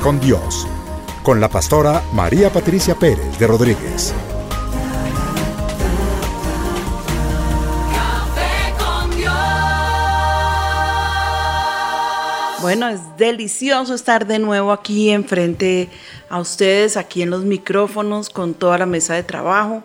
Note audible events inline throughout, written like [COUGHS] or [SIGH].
Con Dios, con la pastora María Patricia Pérez de Rodríguez. Café con Dios. Bueno, es delicioso estar de nuevo aquí enfrente a ustedes, aquí en los micrófonos, con toda la mesa de trabajo.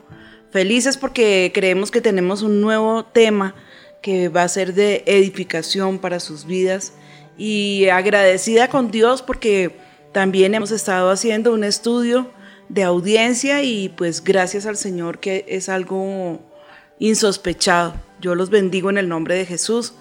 Felices porque creemos que tenemos un nuevo tema que va a ser de edificación para sus vidas y agradecida con Dios porque también hemos estado haciendo un estudio de audiencia y pues gracias al Señor que es algo insospechado. Yo los bendigo en el nombre de Jesús.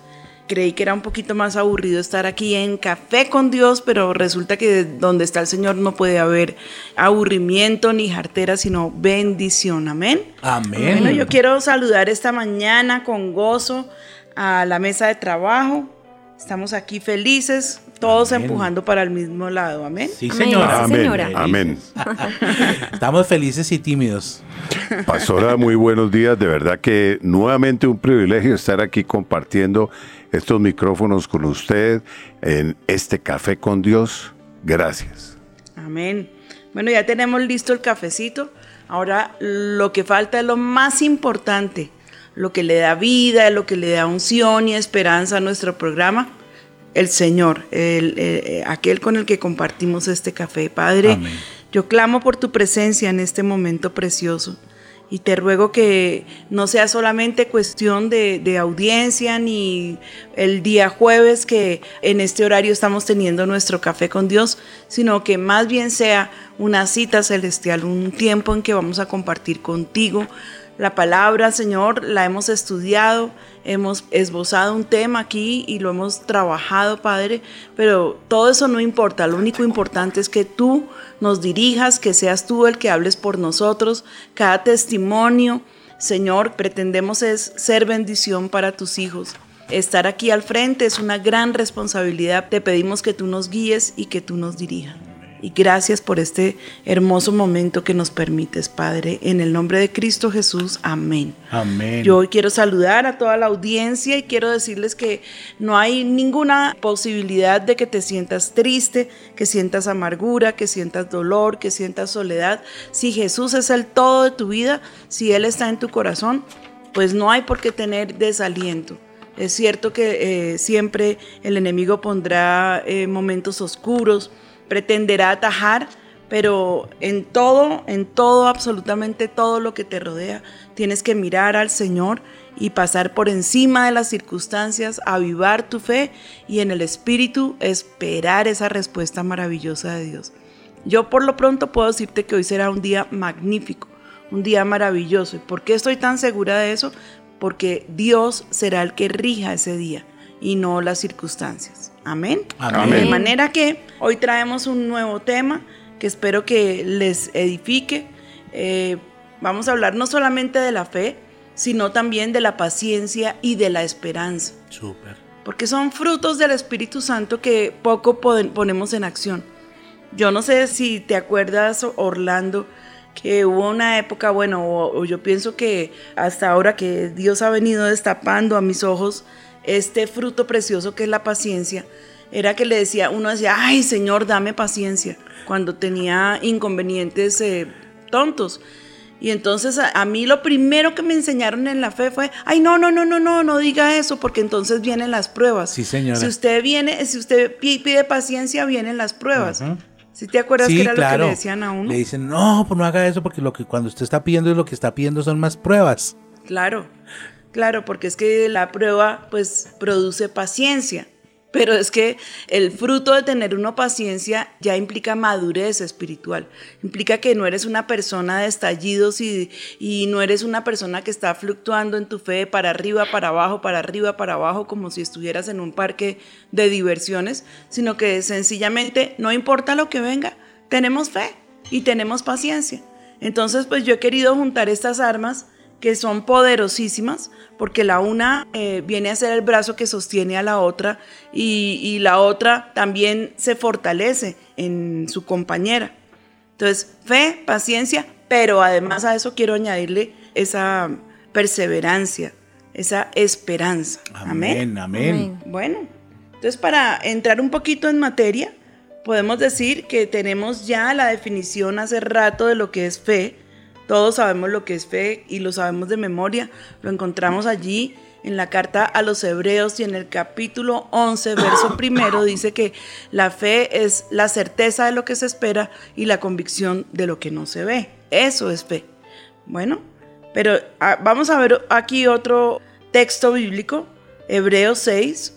Creí que era un poquito más aburrido estar aquí en Café con Dios, pero resulta que donde está el Señor no puede haber aburrimiento ni jartera, sino bendición. Amén. Amén. Bueno, yo quiero saludar esta mañana con gozo a la mesa de trabajo. Estamos aquí felices, todos Amén. empujando para el mismo lado. Amén. Sí, Amén, señora. sí, señora. Amén. [LAUGHS] Estamos felices y tímidos. Pastora, muy buenos días. De verdad que nuevamente un privilegio estar aquí compartiendo estos micrófonos con usted en este café con Dios. Gracias. Amén. Bueno, ya tenemos listo el cafecito. Ahora lo que falta es lo más importante, lo que le da vida, lo que le da unción y esperanza a nuestro programa, el Señor, el- eh, aquel con el que compartimos este café. Padre, Amén. yo clamo por tu presencia en este momento precioso. Y te ruego que no sea solamente cuestión de, de audiencia ni el día jueves que en este horario estamos teniendo nuestro café con Dios, sino que más bien sea una cita celestial, un tiempo en que vamos a compartir contigo la palabra, Señor, la hemos estudiado, hemos esbozado un tema aquí y lo hemos trabajado, Padre, pero todo eso no importa, lo único importante es que tú nos dirijas, que seas tú el que hables por nosotros, cada testimonio, Señor, pretendemos es ser bendición para tus hijos. Estar aquí al frente es una gran responsabilidad. Te pedimos que tú nos guíes y que tú nos dirijas. Y gracias por este hermoso momento que nos permites, Padre. En el nombre de Cristo Jesús, amén. Amén. Yo hoy quiero saludar a toda la audiencia y quiero decirles que no hay ninguna posibilidad de que te sientas triste, que sientas amargura, que sientas dolor, que sientas soledad. Si Jesús es el todo de tu vida, si Él está en tu corazón, pues no hay por qué tener desaliento. Es cierto que eh, siempre el enemigo pondrá eh, momentos oscuros, pretenderá atajar, pero en todo, en todo, absolutamente todo lo que te rodea, tienes que mirar al Señor y pasar por encima de las circunstancias, avivar tu fe y en el Espíritu esperar esa respuesta maravillosa de Dios. Yo por lo pronto puedo decirte que hoy será un día magnífico, un día maravilloso. ¿Y por qué estoy tan segura de eso? Porque Dios será el que rija ese día y no las circunstancias. Amén. Amén. De manera que hoy traemos un nuevo tema que espero que les edifique. Eh, vamos a hablar no solamente de la fe, sino también de la paciencia y de la esperanza Súper. porque son frutos del Espíritu Santo que poco ponemos en acción. Yo no sé si te acuerdas, Orlando, que hubo una época, bueno, o, o yo pienso que hasta ahora que Dios ha venido destapando a mis ojos este fruto precioso que es la paciencia, era que le decía, uno decía, ay Señor, dame paciencia, cuando tenía inconvenientes eh, tontos. Y entonces a, a mí lo primero que me enseñaron en la fe fue, ay, no, no, no, no, no, no diga eso, porque entonces vienen las pruebas. Sí, señora. Si usted viene, si usted pi- pide paciencia, vienen las pruebas. Ujú. ¿Sí te acuerdas Sí, que era lo que le decían a uno? Le dicen, no, pues no haga eso porque lo que cuando usted está pidiendo es lo que está pidiendo son más pruebas. Claro, claro, porque es que la prueba pues produce paciencia. Pero es que el fruto de tener uno paciencia ya implica madurez espiritual. Implica que no eres una persona de estallidos y, y no eres una persona que está fluctuando en tu fe para arriba, para abajo, para arriba, para abajo, como si estuvieras en un parque de diversiones, sino que sencillamente no importa lo que venga, tenemos fe y tenemos paciencia. Entonces, pues yo he querido juntar estas armas que son poderosísimas, porque la una eh, viene a ser el brazo que sostiene a la otra y, y la otra también se fortalece en su compañera. Entonces, fe, paciencia, pero además a eso quiero añadirle esa perseverancia, esa esperanza. Amén, amén. Bueno, entonces para entrar un poquito en materia, podemos decir que tenemos ya la definición hace rato de lo que es fe. Todos sabemos lo que es fe y lo sabemos de memoria. Lo encontramos allí en la carta a los hebreos y en el capítulo 11, verso primero, dice que la fe es la certeza de lo que se espera y la convicción de lo que no se ve. Eso es fe. Bueno, pero ah, vamos a ver aquí otro texto bíblico, Hebreos 6,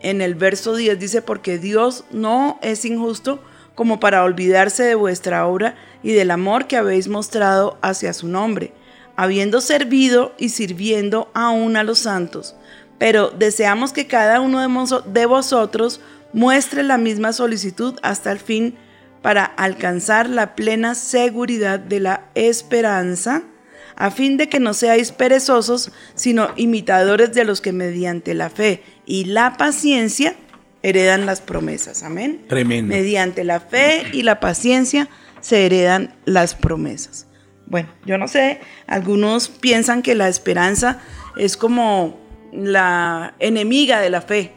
en el verso 10 dice, porque Dios no es injusto como para olvidarse de vuestra obra y del amor que habéis mostrado hacia su nombre, habiendo servido y sirviendo aún a los santos. Pero deseamos que cada uno de, vosotros muestre la misma solicitud hasta el fin para alcanzar la plena seguridad de la esperanza, a fin de que no seáis perezosos, sino imitadores de los que mediante la fe y la paciencia heredan las promesas. Amén. Tremendo. Mediante la fe y la paciencia se heredan las promesas. Bueno, yo no sé, algunos piensan que la esperanza es como la enemiga de la fe.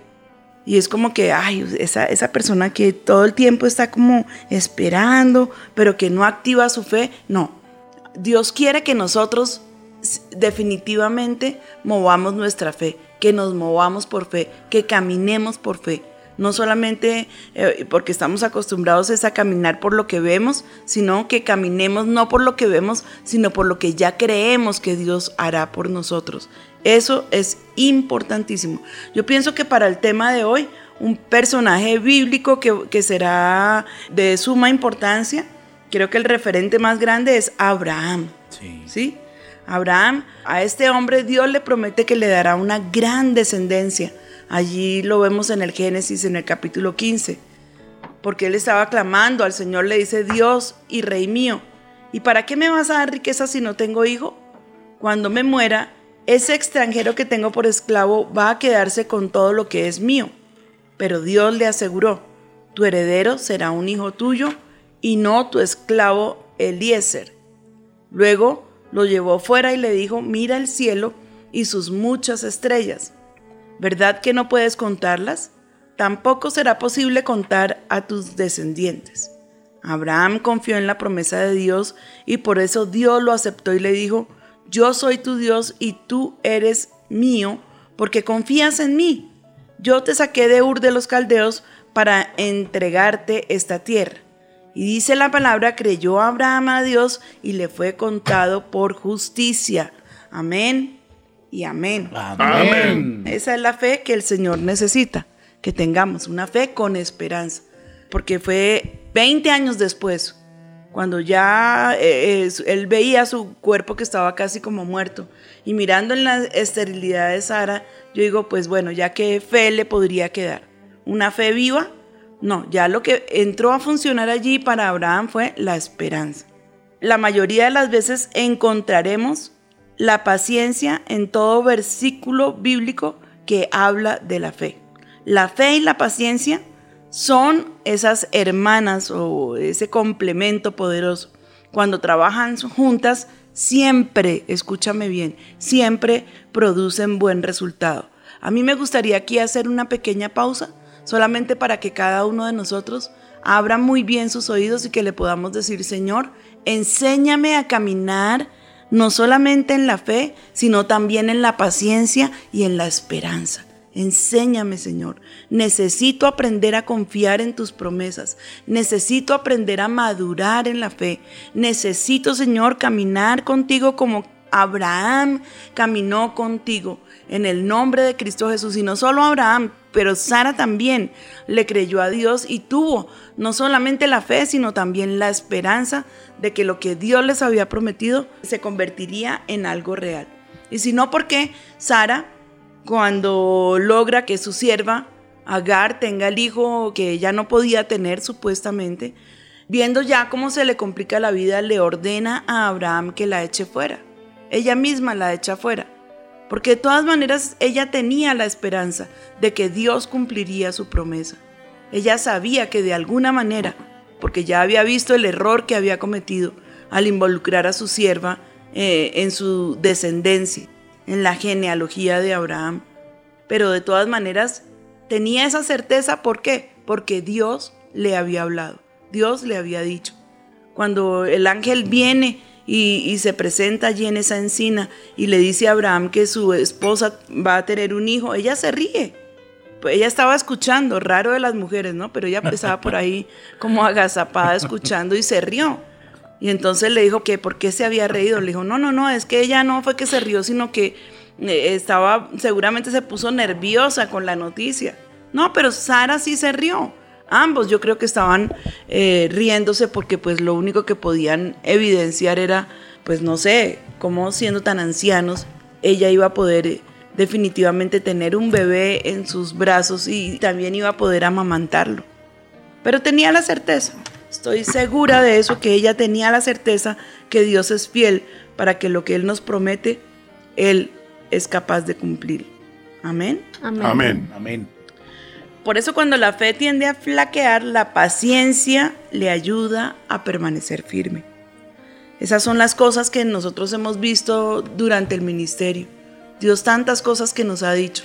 Y es como que, ay, esa, esa persona que todo el tiempo está como esperando, pero que no activa su fe. No, Dios quiere que nosotros definitivamente movamos nuestra fe, que nos movamos por fe, que caminemos por fe. No solamente eh, porque estamos acostumbrados es a caminar por lo que vemos, sino que caminemos no por lo que vemos, sino por lo que ya creemos que Dios hará por nosotros. Eso es importantísimo. Yo pienso que para el tema de hoy, un personaje bíblico que, que será de suma importancia, creo que el referente más grande es Abraham. Sí. ¿sí? Abraham, a este hombre Dios le promete que le dará una gran descendencia. Allí lo vemos en el Génesis, en el capítulo 15. Porque él estaba clamando al Señor, le dice, Dios y Rey mío, ¿y para qué me vas a dar riqueza si no tengo hijo? Cuando me muera, ese extranjero que tengo por esclavo va a quedarse con todo lo que es mío. Pero Dios le aseguró, tu heredero será un hijo tuyo y no tu esclavo Eliezer. Luego lo llevó fuera y le dijo, mira el cielo y sus muchas estrellas. ¿Verdad que no puedes contarlas? Tampoco será posible contar a tus descendientes. Abraham confió en la promesa de Dios y por eso Dios lo aceptó y le dijo, yo soy tu Dios y tú eres mío porque confías en mí. Yo te saqué de Ur de los Caldeos para entregarte esta tierra. Y dice la palabra, creyó Abraham a Dios y le fue contado por justicia. Amén y amén. Amén. Esa es la fe que el Señor necesita, que tengamos una fe con esperanza. Porque fue 20 años después, cuando ya eh, eh, él veía su cuerpo que estaba casi como muerto. Y mirando en la esterilidad de Sara, yo digo, pues bueno, ya qué fe le podría quedar. ¿Una fe viva? No, ya lo que entró a funcionar allí para Abraham fue la esperanza. La mayoría de las veces encontraremos la paciencia en todo versículo bíblico que habla de la fe. La fe y la paciencia son esas hermanas o ese complemento poderoso. Cuando trabajan juntas, siempre, escúchame bien, siempre producen buen resultado. A mí me gustaría aquí hacer una pequeña pausa, solamente para que cada uno de nosotros abra muy bien sus oídos y que le podamos decir, Señor, enséñame a caminar no solamente en la fe, sino también en la paciencia y en la esperanza. Enséñame, Señor. Necesito aprender a confiar en tus promesas. Necesito aprender a madurar en la fe. Necesito, Señor, caminar contigo como Abraham caminó contigo en el nombre de Cristo Jesús. Y no solo Abraham, pero Sara también le creyó a Dios y tuvo no solamente la fe, sino también la esperanza de que lo que Dios les había prometido se convertiría en algo real. Y si no, ¿por qué Sara, cuando logra que su sierva Agar tenga el hijo que ella no podía tener supuestamente, viendo ya cómo se le complica la vida, le ordena a Abraham que la eche fuera. Ella misma la echa fuera. Porque de todas maneras ella tenía la esperanza de que Dios cumpliría su promesa. Ella sabía que de alguna manera, porque ya había visto el error que había cometido al involucrar a su sierva eh, en su descendencia, en la genealogía de Abraham. Pero de todas maneras tenía esa certeza, ¿por qué? Porque Dios le había hablado, Dios le había dicho. Cuando el ángel viene y, se presenta allí en esa encina y le dice a Abraham que su esposa va a tener un hijo, ella se ríe. Pues ella estaba escuchando, raro de las mujeres, ¿no? Pero ella estaba por ahí como agazapada escuchando y se rió. Y entonces le dijo que por qué se había reído. Le dijo, no, no, no, es que ella no fue que se rió, sino que eh, estaba, seguramente se puso nerviosa con la noticia. No, pero Sara sí se rió. Ambos yo creo que estaban eh, riéndose porque pues lo único que podían evidenciar era, pues no sé, cómo siendo tan ancianos, ella iba a poder eh, definitivamente tener un bebé en sus brazos y también iba a poder amamantarlo. Pero tenía la certeza, estoy segura de eso, que ella tenía la certeza que Dios es fiel para que lo que Él nos promete, Él es capaz de cumplir. Amén. Amén. Amén. Amén. Por eso cuando la fe tiende a flaquear, la paciencia le ayuda a permanecer firme. Esas son las cosas que nosotros hemos visto durante el ministerio. Dios tantas cosas que nos ha dicho,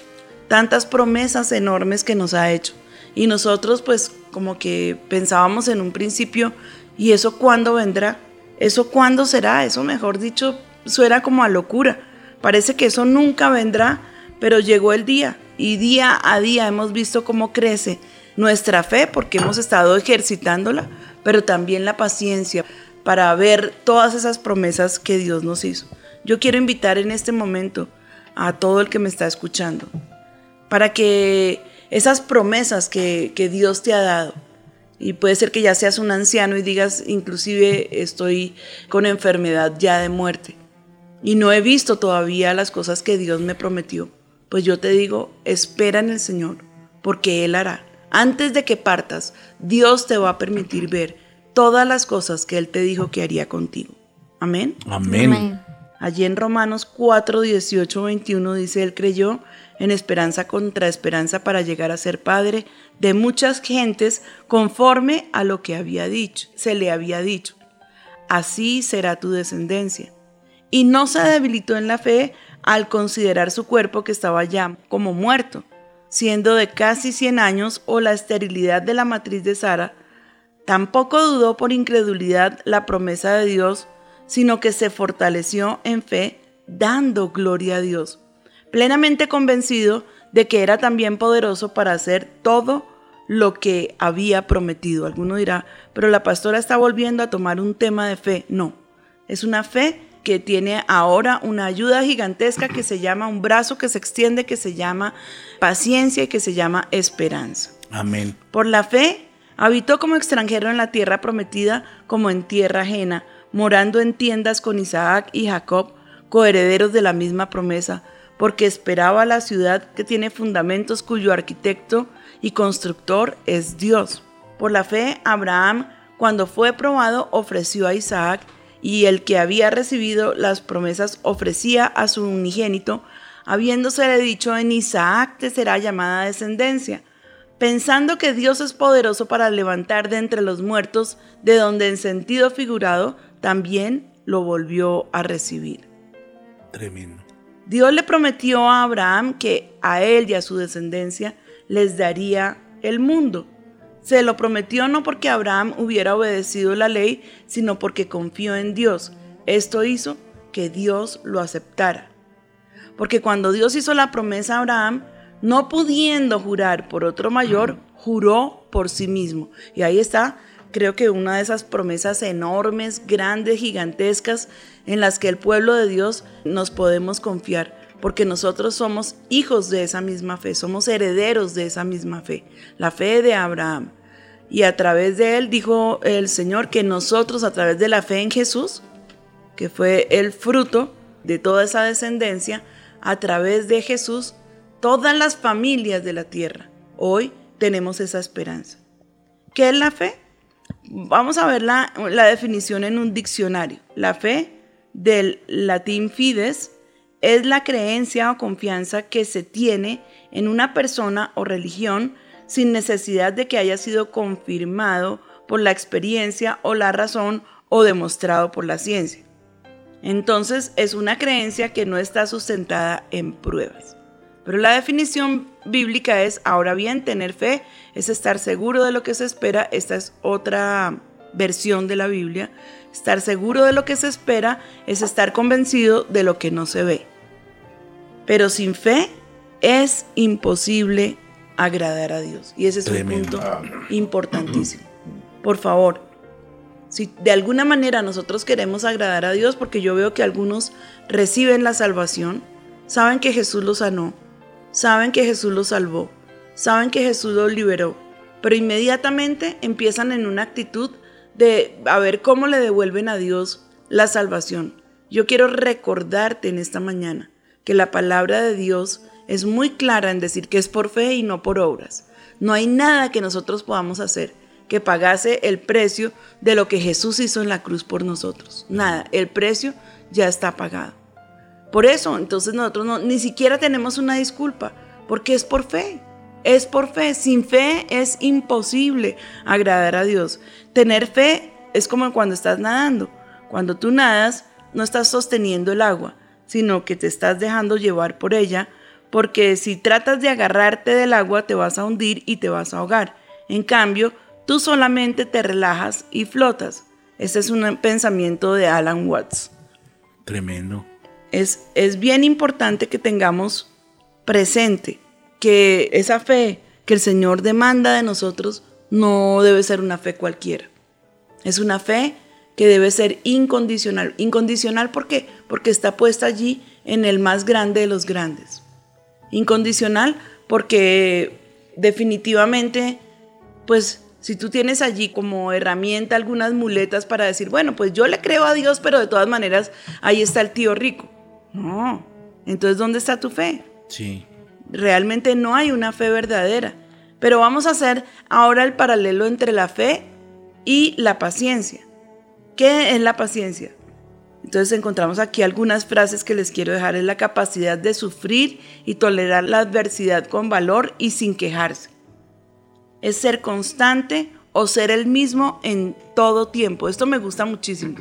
tantas promesas enormes que nos ha hecho. Y nosotros pues como que pensábamos en un principio, ¿y eso cuándo vendrá? ¿Eso cuándo será? Eso mejor dicho suena como a locura. Parece que eso nunca vendrá, pero llegó el día y día a día hemos visto cómo crece nuestra fe porque hemos estado ejercitándola, pero también la paciencia para ver todas esas promesas que Dios nos hizo. Yo quiero invitar en este momento a todo el que me está escuchando para que esas promesas que, que Dios te ha dado, y puede ser que ya seas un anciano y digas, inclusive estoy con enfermedad ya de muerte y no he visto todavía las cosas que Dios me prometió pues yo te digo, espera en el Señor, porque Él hará. Antes de que partas, Dios te va a permitir ver todas las cosas que Él te dijo que haría contigo. Amén. Amén. Allí en Romanos 4, 18, 21 dice, Él creyó en esperanza contra esperanza para llegar a ser padre de muchas gentes conforme a lo que había dicho, se le había dicho. Así será tu descendencia. Y no se debilitó en la fe al considerar su cuerpo que estaba ya como muerto, siendo de casi 100 años o la esterilidad de la matriz de Sara, tampoco dudó por incredulidad la promesa de Dios, sino que se fortaleció en fe, dando gloria a Dios, plenamente convencido de que era también poderoso para hacer todo lo que había prometido. Alguno dirá, pero la pastora está volviendo a tomar un tema de fe. No, es una fe que tiene ahora una ayuda gigantesca que se llama un brazo que se extiende, que se llama paciencia y que se llama esperanza. Amén. Por la fe, habitó como extranjero en la tierra prometida como en tierra ajena, morando en tiendas con Isaac y Jacob, coherederos de la misma promesa, porque esperaba la ciudad que tiene fundamentos cuyo arquitecto y constructor es Dios. Por la fe, Abraham, cuando fue probado, ofreció a Isaac y el que había recibido las promesas ofrecía a su unigénito, habiéndosele dicho en Isaac te será llamada descendencia, pensando que Dios es poderoso para levantar de entre los muertos, de donde en sentido figurado también lo volvió a recibir. Tremendo. Dios le prometió a Abraham que a él y a su descendencia les daría el mundo. Se lo prometió no porque Abraham hubiera obedecido la ley, sino porque confió en Dios. Esto hizo que Dios lo aceptara. Porque cuando Dios hizo la promesa a Abraham, no pudiendo jurar por otro mayor, juró por sí mismo. Y ahí está, creo que una de esas promesas enormes, grandes, gigantescas, en las que el pueblo de Dios nos podemos confiar, porque nosotros somos hijos de esa misma fe, somos herederos de esa misma fe, la fe de Abraham. Y a través de él dijo el Señor que nosotros, a través de la fe en Jesús, que fue el fruto de toda esa descendencia, a través de Jesús, todas las familias de la tierra, hoy tenemos esa esperanza. ¿Qué es la fe? Vamos a ver la, la definición en un diccionario. La fe del latín fides es la creencia o confianza que se tiene en una persona o religión sin necesidad de que haya sido confirmado por la experiencia o la razón o demostrado por la ciencia. Entonces es una creencia que no está sustentada en pruebas. Pero la definición bíblica es, ahora bien, tener fe es estar seguro de lo que se espera. Esta es otra versión de la Biblia. Estar seguro de lo que se espera es estar convencido de lo que no se ve. Pero sin fe es imposible agradar a Dios. Y ese es Tremendo. un punto importantísimo. Por favor, si de alguna manera nosotros queremos agradar a Dios, porque yo veo que algunos reciben la salvación, saben que Jesús los sanó, saben que Jesús los salvó, saben que Jesús los liberó, pero inmediatamente empiezan en una actitud de a ver cómo le devuelven a Dios la salvación. Yo quiero recordarte en esta mañana que la palabra de Dios es muy clara en decir que es por fe y no por obras. No hay nada que nosotros podamos hacer que pagase el precio de lo que Jesús hizo en la cruz por nosotros. Nada, el precio ya está pagado. Por eso, entonces nosotros no, ni siquiera tenemos una disculpa, porque es por fe. Es por fe. Sin fe es imposible agradar a Dios. Tener fe es como cuando estás nadando. Cuando tú nadas, no estás sosteniendo el agua, sino que te estás dejando llevar por ella, porque si tratas de agarrarte del agua, te vas a hundir y te vas a ahogar. En cambio, tú solamente te relajas y flotas. Ese es un pensamiento de Alan Watts. Tremendo. Es, es bien importante que tengamos presente que esa fe que el Señor demanda de nosotros no debe ser una fe cualquiera. Es una fe que debe ser incondicional. Incondicional ¿por qué? Porque está puesta allí en el más grande de los grandes. Incondicional porque definitivamente, pues si tú tienes allí como herramienta algunas muletas para decir, bueno, pues yo le creo a Dios, pero de todas maneras ahí está el tío rico. No. Entonces, ¿dónde está tu fe? Sí. Realmente no hay una fe verdadera. Pero vamos a hacer ahora el paralelo entre la fe y la paciencia. ¿Qué es la paciencia? Entonces encontramos aquí algunas frases que les quiero dejar. Es la capacidad de sufrir y tolerar la adversidad con valor y sin quejarse. Es ser constante o ser el mismo en todo tiempo. Esto me gusta muchísimo.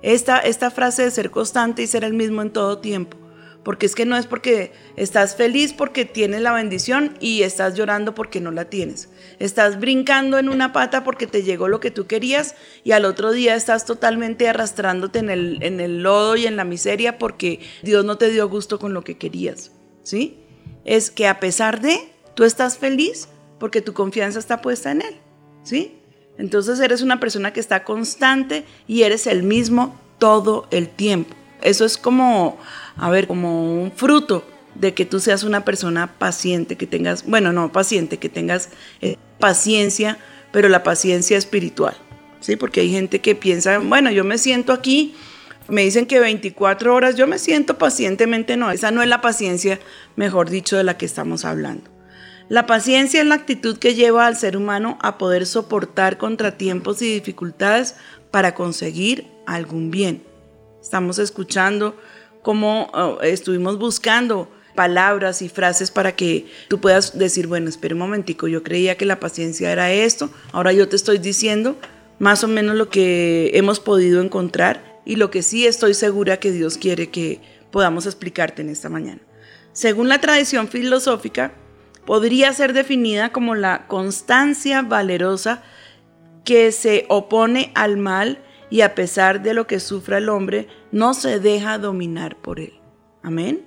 Esta, esta frase de ser constante y ser el mismo en todo tiempo. Porque es que no es porque estás feliz porque tienes la bendición y estás llorando porque no la tienes. Estás brincando en una pata porque te llegó lo que tú querías y al otro día estás totalmente arrastrándote en el, en el lodo y en la miseria porque Dios no te dio gusto con lo que querías. ¿Sí? Es que a pesar de, tú estás feliz porque tu confianza está puesta en Él. ¿Sí? Entonces eres una persona que está constante y eres el mismo todo el tiempo. Eso es como, a ver, como un fruto de que tú seas una persona paciente, que tengas, bueno, no paciente, que tengas eh, paciencia, pero la paciencia espiritual, ¿sí? Porque hay gente que piensa, bueno, yo me siento aquí, me dicen que 24 horas, yo me siento pacientemente, no, esa no es la paciencia, mejor dicho, de la que estamos hablando. La paciencia es la actitud que lleva al ser humano a poder soportar contratiempos y dificultades para conseguir algún bien. Estamos escuchando cómo uh, estuvimos buscando palabras y frases para que tú puedas decir, bueno, espera un momentico, yo creía que la paciencia era esto, ahora yo te estoy diciendo más o menos lo que hemos podido encontrar y lo que sí estoy segura que Dios quiere que podamos explicarte en esta mañana. Según la tradición filosófica, podría ser definida como la constancia valerosa que se opone al mal y a pesar de lo que sufra el hombre, no se deja dominar por él. Amén.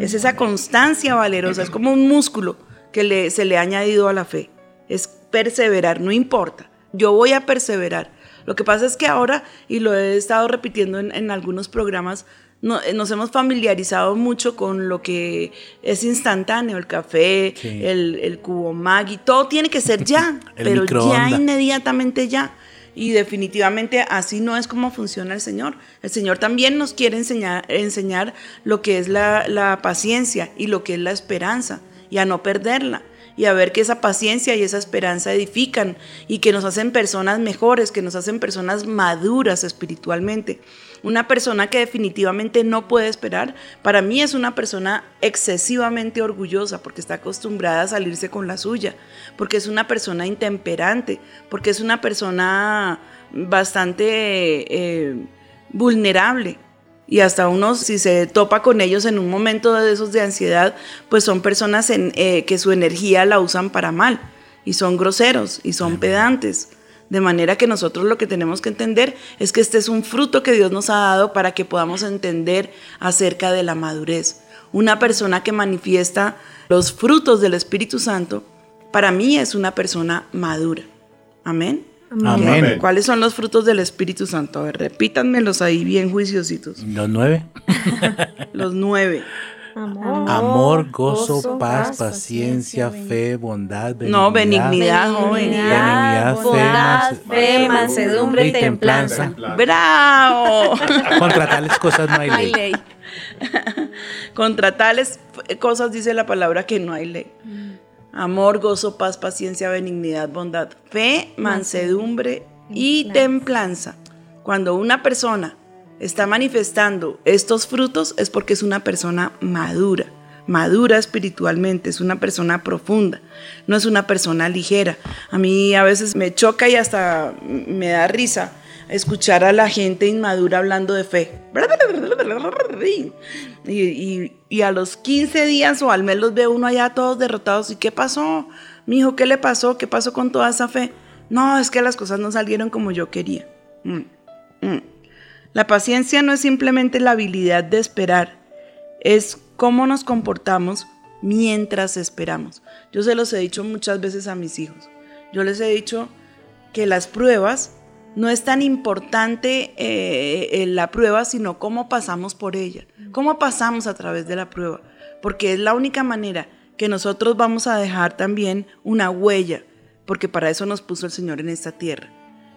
Es esa constancia valerosa, es como un músculo que le- se le ha añadido a la fe. Es perseverar, no importa. Yo voy a perseverar. Lo que pasa es que ahora, y lo he estado repitiendo en, en algunos programas, no- eh, nos hemos familiarizado mucho con lo que es instantáneo, el café, Sí. el, el cubo Maggi, todo tiene que ser ya, [LAUGHS] pero ya inmediatamente ya. Y definitivamente así no es como funciona el Señor. El Señor también nos quiere enseñar, enseñar lo que es la, la paciencia y lo que es la esperanza y a no perderla. Y a ver que esa paciencia y esa esperanza edifican y que nos hacen personas mejores, que nos hacen personas maduras espiritualmente. Una persona que definitivamente no puede esperar, para mí es una persona excesivamente orgullosa porque está acostumbrada a salirse con la suya, porque es una persona intemperante, porque es una persona bastante eh, vulnerable. Y hasta uno, si se topa con ellos en un momento de esos de ansiedad, pues son personas en, eh, que su energía la usan para mal y son groseros y son pedantes. De manera que nosotros lo que tenemos que entender es que este es un fruto que Dios nos ha dado para que podamos entender acerca de la madurez. Una persona que manifiesta los frutos del Espíritu Santo, para mí es una persona madura. Amén. Amén. ¿Cuáles son los frutos del Espíritu Santo? A ver, repítanmelos ahí bien juiciositos. Los nueve. [LAUGHS] Los nueve. Amor, Amor, gozo, paz, paciencia, fe, bondad, benignidad. No, benignidad, joven. Benignidad, fe, bondad, fe, mansedumbre y templanza. ¡Bravo! [LAUGHS] Contra tales cosas no hay Hay ley. ley. Contra tales cosas dice la palabra que no hay ley. Amor, gozo, paz, paciencia, benignidad, bondad, fe, mansedumbre y templanza. Cuando una persona está manifestando estos frutos es porque es una persona madura, madura espiritualmente, es una persona profunda, no es una persona ligera. A mí a veces me choca y hasta me da risa escuchar a la gente inmadura hablando de fe. Y, y- y a los 15 días o al mes los ve uno allá todos derrotados. ¿Y qué pasó? Mi hijo, ¿qué le pasó? ¿Qué pasó con toda esa fe? No, es que las cosas no salieron como yo quería. Mm, mm. La paciencia no es simplemente la habilidad de esperar, es cómo nos comportamos mientras esperamos. Yo se los he dicho muchas veces a mis hijos. Yo les he dicho que las pruebas no es tan importante eh, eh, la prueba, sino cómo pasamos por ella, cómo pasamos a través de la prueba, porque es la única manera que nosotros vamos a dejar también una huella, porque para eso nos puso el Señor en esta tierra.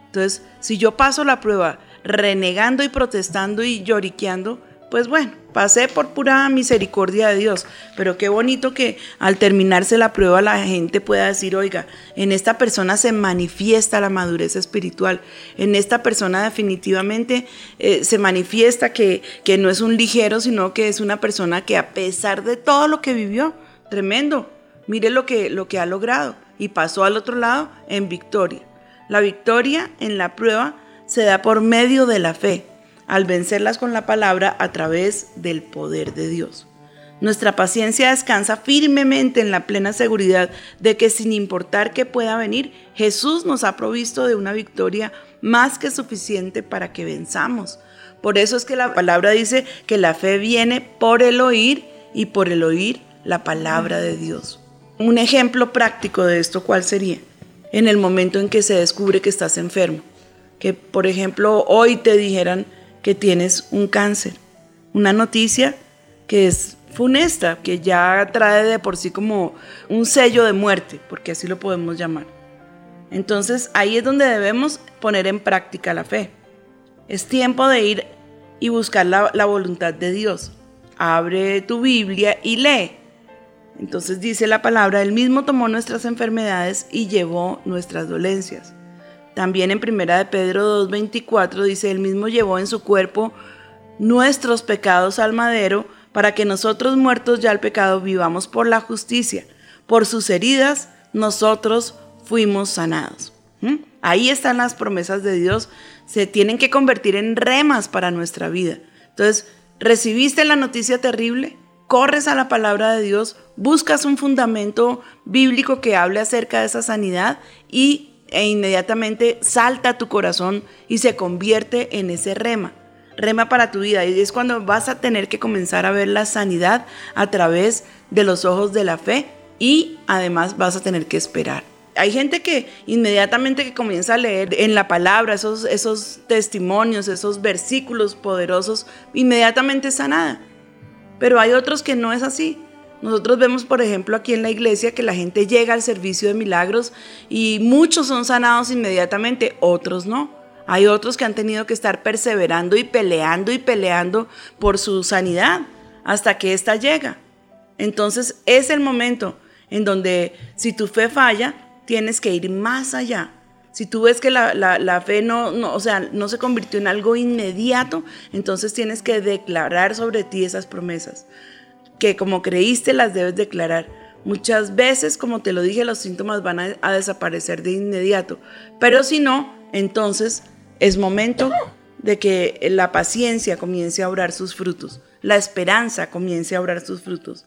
Entonces, si yo paso la prueba renegando y protestando y lloriqueando, pues bueno, pasé por pura misericordia de Dios. Pero qué bonito que al terminarse la prueba la gente pueda decir, oiga, en esta persona se manifiesta la madurez espiritual. En esta persona definitivamente eh, se manifiesta que, que no es un ligero, sino que es una persona que a pesar de todo lo que vivió, tremendo, mire lo que, lo que ha logrado y pasó al otro lado en victoria. La victoria en la prueba se da por medio de la fe, al vencerlas con la palabra a través del poder de Dios. Nuestra paciencia descansa firmemente en la plena seguridad de que sin importar qué pueda venir, Jesús nos ha provisto de una victoria más que suficiente para que venzamos. Por eso es que la palabra dice que la fe viene por el oír y por el oír la palabra de Dios. Un ejemplo práctico de esto, ¿cuál sería? En el momento en que se descubre que estás enfermo. Que, por ejemplo, hoy te dijeran que tienes un cáncer. Una noticia que es funesta, que ya trae de por sí como un sello de muerte, porque así lo podemos llamar. Entonces ahí es donde debemos poner en práctica la fe. Es tiempo de ir y buscar la, voluntad de Dios. Abre tu Biblia y lee. Entonces dice la palabra, Él mismo tomó nuestras enfermedades y llevó nuestras dolencias. También en primera de Pedro 2.24 dice, Él mismo llevó en su cuerpo nuestros pecados al madero para que nosotros muertos ya al pecado vivamos por la justicia. Por sus heridas nosotros fuimos sanados. ¿Mm? Ahí están las promesas de Dios. Se tienen que convertir en remas para nuestra vida. Entonces, recibiste la noticia terrible, corres a la palabra de Dios, buscas un fundamento bíblico que hable acerca de esa sanidad y e inmediatamente salta a tu corazón y se convierte en ese rema. Rema para tu vida. Y es cuando vas a tener que comenzar a ver la sanidad a través de los ojos de la fe y además vas a tener que esperar. Hay gente que inmediatamente que comienza a leer en la palabra esos, esos testimonios, esos versículos poderosos, inmediatamente sanada. Pero hay otros que no es así. Nosotros vemos, por ejemplo, aquí en la iglesia que la gente llega al servicio de milagros y muchos son sanados inmediatamente, otros no. Hay otros que han tenido que estar perseverando y peleando y peleando por su sanidad hasta que ésta llega. Entonces es el momento en donde si tu fe falla, tienes que ir más allá. Si tú ves que la, la- la fe no, no, o sea, no se convirtió en algo inmediato, entonces tienes que declarar sobre ti esas promesas que como creíste las debes declarar. Muchas veces, como te lo dije, los síntomas van a, desaparecer de inmediato. Pero si no, entonces es momento de que la paciencia comience a obrar sus frutos, la esperanza comience a obrar sus frutos.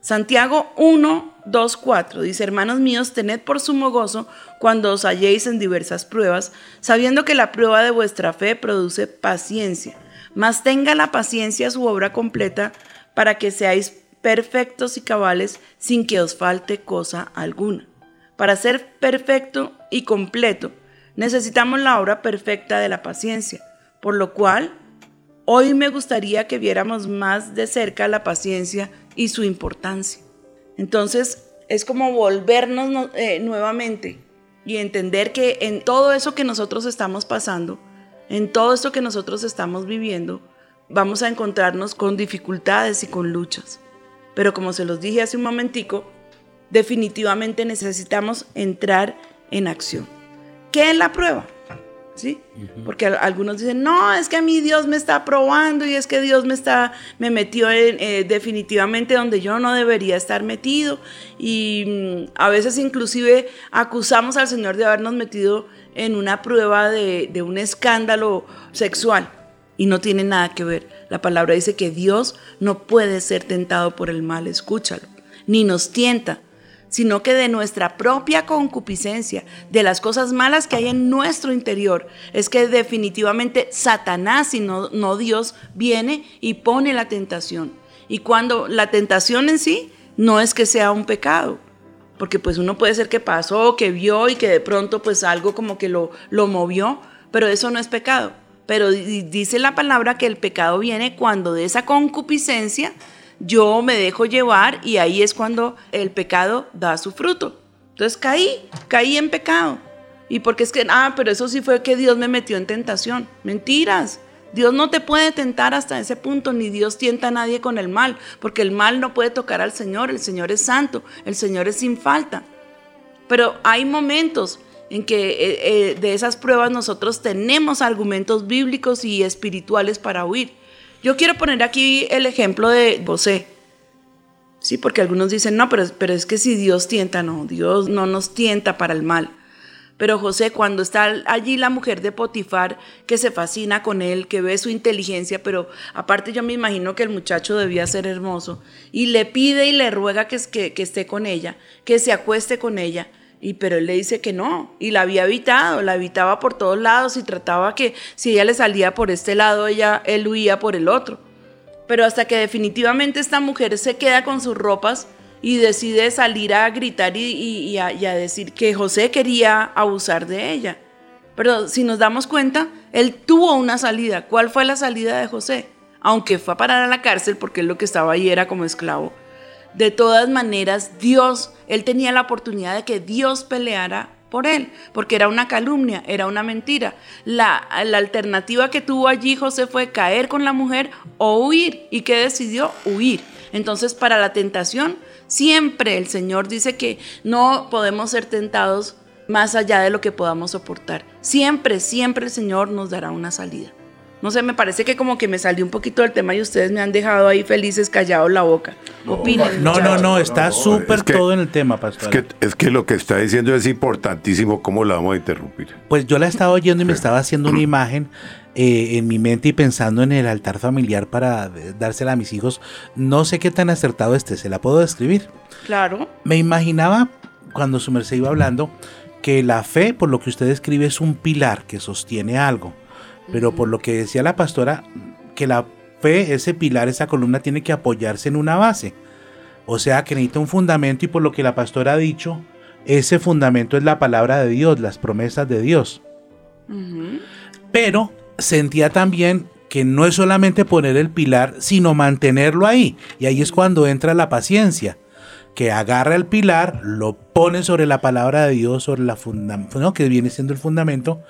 Santiago 1, 2, 4 dice, hermanos míos, tened por sumo gozo cuando os halléis en diversas pruebas, sabiendo que la prueba de vuestra fe produce paciencia. Mas tenga la paciencia su obra completa para que seáis perfectos y cabales sin que os falte cosa alguna. Para ser perfecto y completo, necesitamos la obra perfecta de la paciencia, por lo cual Hoy me gustaría que viéramos más de cerca la paciencia y su importancia. Entonces, es como volvernos no- eh, nuevamente y entender que en todo eso que nosotros estamos pasando, en todo esto que nosotros estamos viviendo, vamos a encontrarnos con dificultades y con luchas. Pero como se los dije hace un momentico, definitivamente necesitamos entrar en acción. ¿Qué es la prueba? ¿Sí? Porque al- algunos dicen, no, es que a mí Dios me está probando y es que Dios me está, me metió en, eh, definitivamente donde yo no debería estar metido. Y mm, a veces inclusive acusamos al Señor de habernos metido en una prueba de, de un escándalo sexual. Y no tiene nada que ver. La palabra dice que Dios no puede ser tentado por el mal, escúchalo, ni nos tienta, sino que de nuestra propia concupiscencia, de las cosas malas que hay en nuestro interior, es que definitivamente Satanás y no, Dios viene y pone la tentación. Y cuando la tentación en sí no es que sea un pecado, porque pues uno puede ser que pasó, que vio y que de pronto pues algo como que lo, lo movió, pero eso no es pecado. Pero di- dice la palabra que el pecado viene cuando de esa concupiscencia yo me dejo llevar y ahí es cuando el pecado da su fruto. Entonces caí, caí en pecado. Y porque es que, ah, pero eso sí fue que Dios me metió en tentación. Mentiras. Dios no te puede tentar hasta ese punto, ni Dios tienta a nadie con el mal, porque el mal no puede tocar al Señor, el Señor es santo, el Señor es sin falta. Pero hay momentos en que eh, eh, de esas pruebas nosotros tenemos argumentos bíblicos y espirituales para huir. Yo quiero poner aquí el ejemplo de José. Sí, porque algunos dicen, no, pero, pero es que si Dios tienta, no, Dios no nos tienta para el mal. Pero José, cuando está allí la mujer de Potifar, que se fascina con él, que ve su inteligencia, pero aparte yo me imagino que el muchacho debía ser hermoso, y le pide y le ruega que, que, que esté con ella, que se acueste con ella, y pero él le dice que no, y la había evitado, la evitaba por todos lados y trataba que si ella le salía por este lado, ella, él huía por el otro. Pero hasta que definitivamente esta mujer se queda con sus ropas y decide salir a gritar y, a, y a decir que José quería abusar de ella. Pero si nos damos cuenta, él tuvo una salida. ¿Cuál fue la salida de José? Aunque fue a parar a la cárcel porque él lo que estaba ahí era como esclavo. De todas maneras, Dios, él tenía la oportunidad de que Dios peleara por él, porque era una calumnia, era una mentira. La, alternativa que tuvo allí José fue caer con la mujer o huir. ¿Y qué decidió? Huir. Entonces, para la tentación, siempre el Señor dice que no podemos ser tentados más allá de lo que podamos soportar. Siempre, siempre el Señor nos dará una salida. No sé, me parece que como que me salió un poquito del tema y ustedes me han dejado ahí felices callados la boca. Opinen. No, no, no, está súper es que- todo en el tema, Es pastor. que, es que lo que está diciendo es importantísimo. ¿Cómo la vamos a interrumpir? Pues yo la estaba oyendo y me estaba haciendo una [CLEARS THROAT] imagen eh, en mi mente y pensando en el altar familiar para eh, dársela a mis hijos. No sé qué tan acertado esté, se la puedo describir. Claro. Me imaginaba cuando su merced iba hablando que la fe, por lo que usted describe, es un pilar que sostiene algo. Pero por lo que decía la pastora, que la fe, ese pilar, esa columna tiene que apoyarse en una base. O sea, que necesita un fundamento y por lo que la pastora ha dicho, ese fundamento es la palabra de Dios, las promesas de Dios. Pero sentía también que no es solamente poner el pilar, sino mantenerlo ahí. Y ahí es cuando entra la paciencia, que agarra el pilar, lo pone sobre la palabra de Dios, sobre la fundamento, ¿no? que viene siendo el fundamento.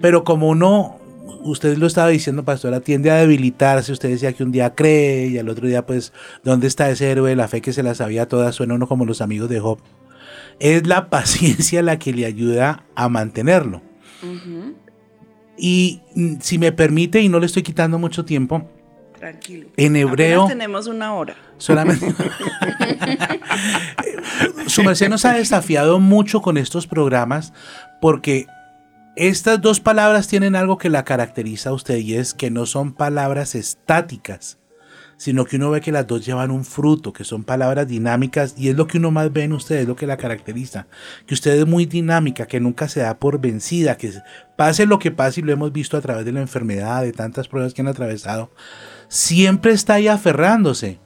Pero como uno, usted lo estaba diciendo, pastora, tiende a debilitarse. Usted decía que un día cree y al otro día, pues, ¿dónde está ese héroe de la fe que se la sabía toda? Suena uno como los amigos de Job. Es la [LAUGHS] paciencia la que le ayuda a mantenerlo. Y mm, si me permite, y no le estoy quitando mucho tiempo, Tranquilo. En hebreo- Apenas tenemos una hora. solamente... [LAUGHS] [LAUGHS] Su merced nos ha desafiado mucho con estos programas porque estas dos palabras tienen algo que la caracteriza a usted y es que no son palabras estáticas, sino que uno ve que las dos llevan un fruto, que son palabras dinámicas y es lo que uno más ve en usted, es lo que la caracteriza, que usted es muy dinámica, que nunca se da por vencida, que pase lo que pase y lo hemos visto a través de la enfermedad, de tantas pruebas que han atravesado, siempre está ahí aferrándose.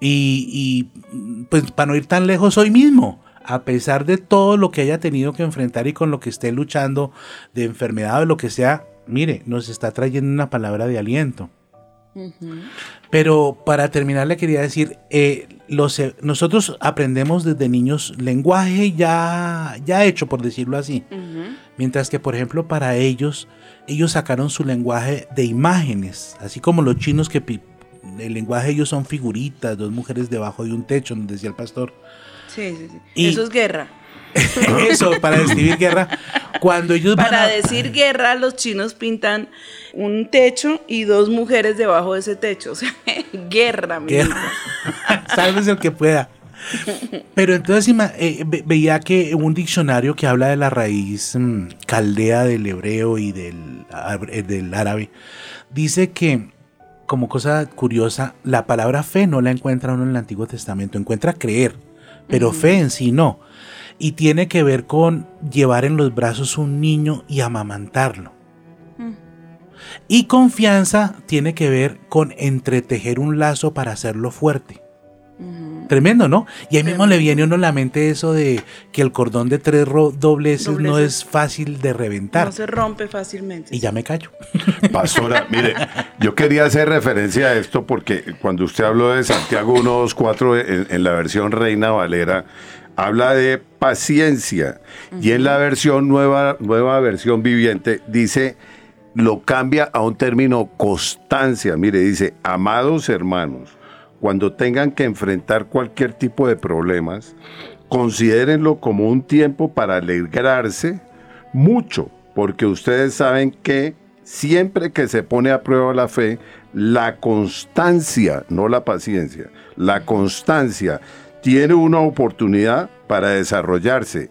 Y, y, pues para no ir tan lejos hoy mismo, a pesar de todo lo que haya tenido que enfrentar y con lo que esté luchando de enfermedad o lo que sea, mire, nos está trayendo una palabra de aliento. Pero para terminar le quería decir, eh, los, eh, nosotros aprendemos desde niños lenguaje ya, ya hecho, por decirlo así. Mientras que, por ejemplo, para ellos, ellos sacaron su lenguaje de imágenes, así como los chinos que el lenguaje de ellos son figuritas, dos mujeres debajo de un techo, nos decía el pastor. Sí, sí, sí. Y- Eso es guerra. [LAUGHS] Eso, para describir guerra. Cuando ellos van Para a- decir guerra, los chinos pintan un techo y dos mujeres debajo de ese techo. [LAUGHS] O sea, guerra, mi Guerra. [LAUGHS] Sálvese el que pueda. Pero entonces eh, ve- veía que un diccionario que habla de la raíz mm, caldea del hebreo y del, eh, del árabe dice que, como cosa curiosa, la palabra fe no la encuentra uno en el Antiguo Testamento, encuentra creer, pero fe en sí no. Y tiene que ver con llevar en los brazos un niño y amamantarlo. Y confianza tiene que ver con entretejer un lazo para hacerlo fuerte. Tremendo, ¿no? Y ahí mismo le viene a uno a la mente eso de que el cordón de tres ro- dobleces, no es fácil de reventar. No se rompe fácilmente. Y ya me callo. [LAUGHS] Pastora, mire, yo quería hacer referencia a esto porque cuando usted habló de Santiago 1.2.4 en, en la versión Reina Valera, habla de paciencia. Y en la versión nueva, nueva versión viviente, dice, lo cambia a un término constancia. Mire, dice, amados hermanos, cuando tengan que enfrentar cualquier tipo de problemas, considérenlo como un tiempo para alegrarse mucho, porque ustedes saben que siempre que se pone a prueba la fe, la constancia, no la paciencia, la constancia tiene una oportunidad para desarrollarse.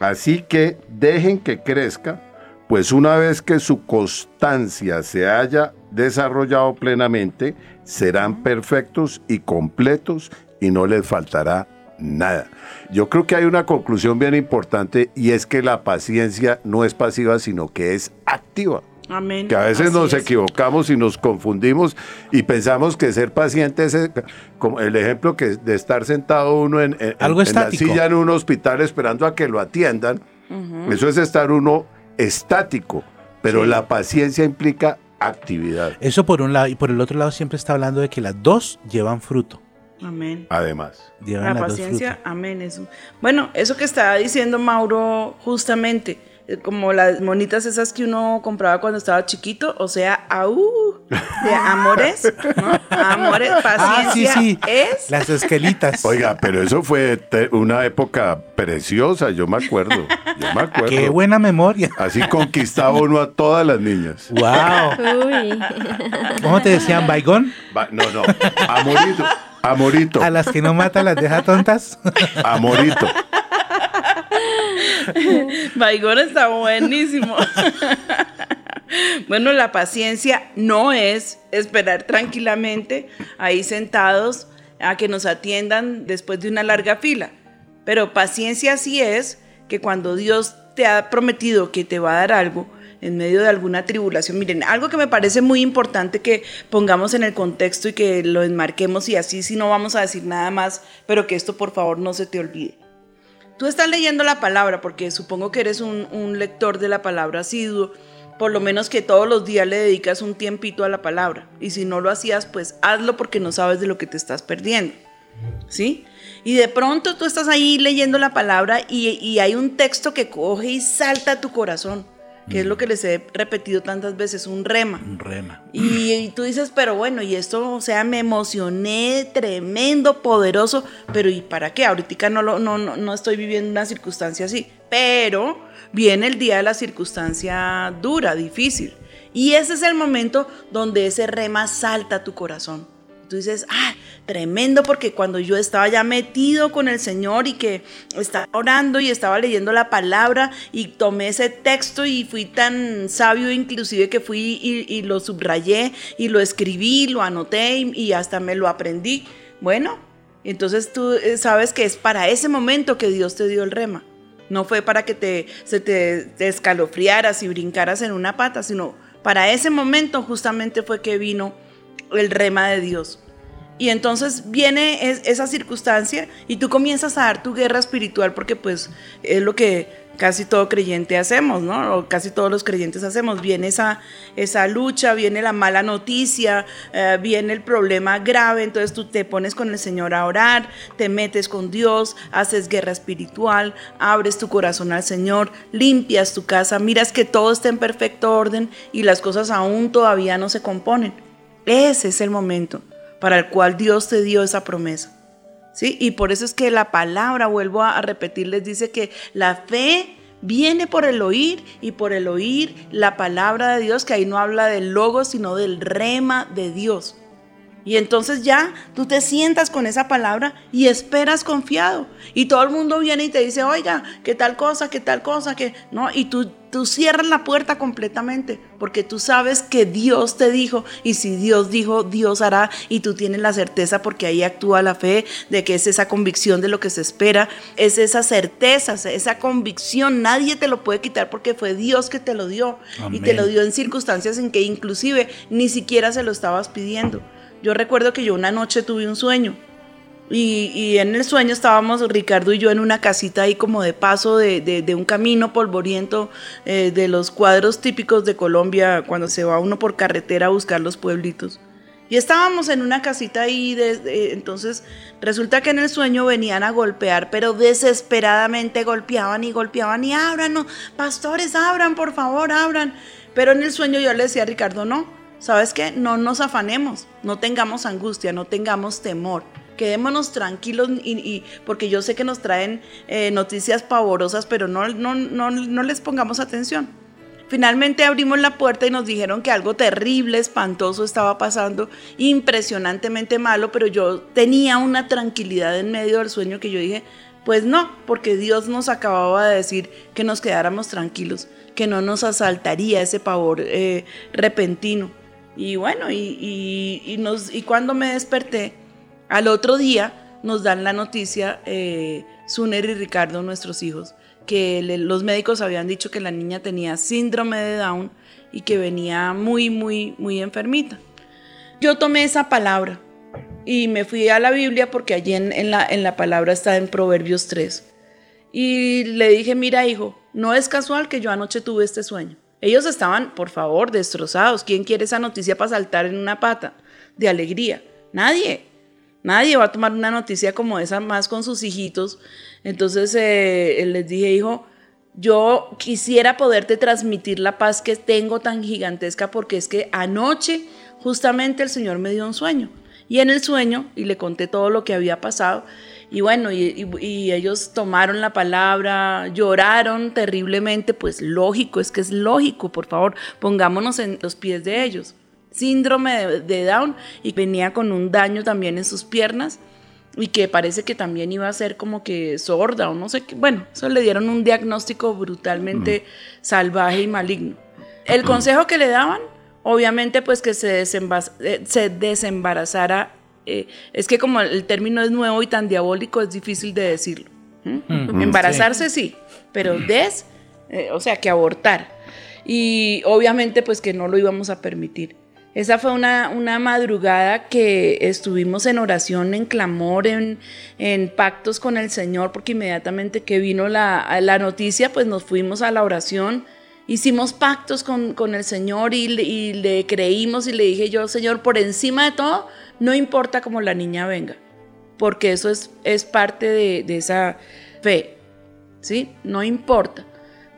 Así que dejen que crezca, pues una vez que su constancia se haya desarrollado plenamente, serán perfectos y completos y no les faltará nada. Yo creo que hay una conclusión bien importante y es que la paciencia no es pasiva, sino que es activa. Amén. Que a veces Así nos es. equivocamos y nos confundimos y pensamos que ser paciente es eh, como el ejemplo que de estar sentado uno en, en- Algo en la estático. silla en un hospital esperando a que lo atiendan. Eso es estar uno estático, pero Sí. la paciencia implica actividad, Eso por un lado. Y por el otro lado siempre está hablando de que las dos llevan fruto. Amén. además. Llevan La las dos paciencia, fruto. amén. Eso. Bueno, eso que estaba diciendo Mauro, justamente, como las monitas esas que uno compraba cuando estaba chiquito, o sea, au, de amores, ¿no? Amores, Ah, sí, paciencia sí. es. Las esquelitas. Oiga, pero eso fue una época preciosa, yo me acuerdo. Yo me acuerdo. Qué buena memoria. Así conquistaba uno a todas las niñas. Wow. Uy. ¿Cómo te decían, Baigón? No, no. Amorito. Amorito. A las que no mata las deja tontas. Amorito. [LAUGHS] Baigón está buenísimo. [LAUGHS] bueno, la paciencia no es esperar tranquilamente ahí sentados a que nos atiendan después de una larga fila. Pero paciencia sí es que cuando Dios te ha prometido que te va a dar algo en medio de alguna tribulación, miren, algo que me parece muy importante que pongamos en el contexto y que lo enmarquemos y así si no vamos a decir nada más, pero que esto por favor no se te olvide. Tú estás leyendo la palabra porque supongo que eres un, un lector de la palabra asiduo, por lo menos que todos los días le dedicas un tiempito a la palabra. Y si no lo hacías, pues hazlo porque no sabes de lo que te estás perdiendo. ¿Sí? Y de pronto tú estás ahí leyendo la palabra y, y hay un texto que coge y salta a tu corazón, que es lo que les he repetido tantas veces, un rema. Un rema. Y, y tú dices, pero bueno, y esto, o sea, me emocioné, tremendo, poderoso, pero ¿y para qué? Ahorita no, lo, no, no, no estoy viviendo una circunstancia así, pero viene el día de la circunstancia dura, difícil. Y ese es el momento donde ese rema salta a tu corazón. Tú dices, ah, tremendo, porque cuando yo estaba ya metido con el Señor y que estaba orando y estaba leyendo la palabra y tomé ese texto y fui tan sabio inclusive que fui y, lo subrayé y lo escribí, lo anoté y, hasta me lo aprendí. Bueno, entonces tú eh, sabes que es para ese momento que Dios te dio el rema. No fue para que se te, te escalofriaras y brincaras en una pata, sino para ese momento justamente fue que vino el rema de Dios. Y entonces viene es- esa circunstancia y tú comienzas a dar tu guerra espiritual porque pues es lo que casi todo creyente hacemos, ¿no? O casi todos los creyentes hacemos. Viene esa, esa lucha, viene la mala noticia, eh, viene el problema grave, entonces tú te pones con el Señor a orar, te metes con Dios, haces guerra espiritual, abres tu corazón al Señor, limpias tu casa, miras que todo está en perfecto orden y las cosas aún todavía no se componen. Ese es el momento para el cual Dios te dio esa promesa. ¿Sí? Y por eso es que la palabra, vuelvo a a repetirles, dice que la fe viene por el oír y por el oír la palabra de Dios, que ahí no habla del logo, sino del rema de Dios. Y entonces ya tú te sientas con esa palabra y esperas confiado. Y todo el mundo viene y te dice, oiga, qué tal cosa, qué tal cosa, que no. Y tú, tú cierras la puerta completamente porque tú sabes que Dios te dijo. Y si Dios dijo, Dios hará. Y tú tienes la certeza porque ahí actúa la fe de que es esa convicción de lo que se espera. Es esa certeza, esa convicción. Nadie te lo puede quitar porque fue Dios que te lo dio. Y te lo dio en circunstancias en que inclusive ni siquiera se lo estabas pidiendo. Yo recuerdo que yo una noche tuve un sueño y, en el sueño estábamos Ricardo y yo en una casita ahí como de paso de, un camino polvoriento eh, de los cuadros típicos de Colombia cuando se va uno por carretera a buscar los pueblitos. Y estábamos en una casita ahí, de- entonces resulta que en el sueño venían a golpear, pero desesperadamente golpeaban y golpeaban y abran, pastores, abran, por favor, abran. Pero en el sueño yo le decía a Ricardo, no, ¿sabes qué? No nos afanemos, no tengamos angustia, no tengamos temor. Quedémonos tranquilos y, porque yo sé que nos traen eh, noticias pavorosas, pero no, no, no, no les pongamos atención. Finalmente abrimos la puerta y nos dijeron que algo terrible, espantoso estaba pasando, impresionantemente malo, pero yo tenía una tranquilidad en medio del sueño que yo dije, pues no, porque Dios nos acababa de decir que nos quedáramos tranquilos, que no nos asaltaría ese pavor eh, repentino. Y bueno, y, y- y nos, y cuando me desperté, al otro día nos dan la noticia, eh, Suner y Ricardo, nuestros hijos, que los médicos habían dicho que la niña tenía síndrome de Down y que venía muy, muy, muy enfermita. Yo tomé esa palabra y me fui a la Biblia porque allí en, en la, en la palabra está en Proverbios 3. Y le dije, mira hijo, no es casual que yo anoche tuve este sueño. Ellos estaban, por favor, destrozados. ¿Quién quiere esa noticia para saltar en una pata de alegría? Nadie. Nadie va a tomar una noticia como esa más con sus hijitos. Entonces eh, les dije, hijo, yo quisiera poderte transmitir la paz que tengo tan gigantesca porque es que anoche justamente el Señor me dio un sueño. Y en el sueño, y le conté todo lo que había pasado, y bueno, y, y- y ellos tomaron la palabra, lloraron terriblemente, pues lógico, es que es lógico, por favor, pongámonos en los pies de ellos. Síndrome de, de Down y venía con un daño también en sus piernas y que parece que también iba a ser como que sorda o no sé qué. Bueno, eso le dieron un diagnóstico brutalmente salvaje y maligno. El consejo que le daban, obviamente, pues que se, desemba- eh, se desembarazara. Eh, es que como el término es nuevo y tan diabólico, es difícil de decirlo. ¿m? Embarazarse sí, pero des, eh, o sea, que abortar. Y obviamente pues que no lo íbamos a permitir. Esa fue una, una madrugada que estuvimos en oración, en clamor, en, en pactos con el Señor, porque inmediatamente que vino la, la noticia, pues nos fuimos a la oración, hicimos pactos con, con el Señor y, y le creímos y le dije yo, Señor, por encima de todo, no importa cómo la niña venga, porque eso es, es parte de, de esa fe, ¿sí? No importa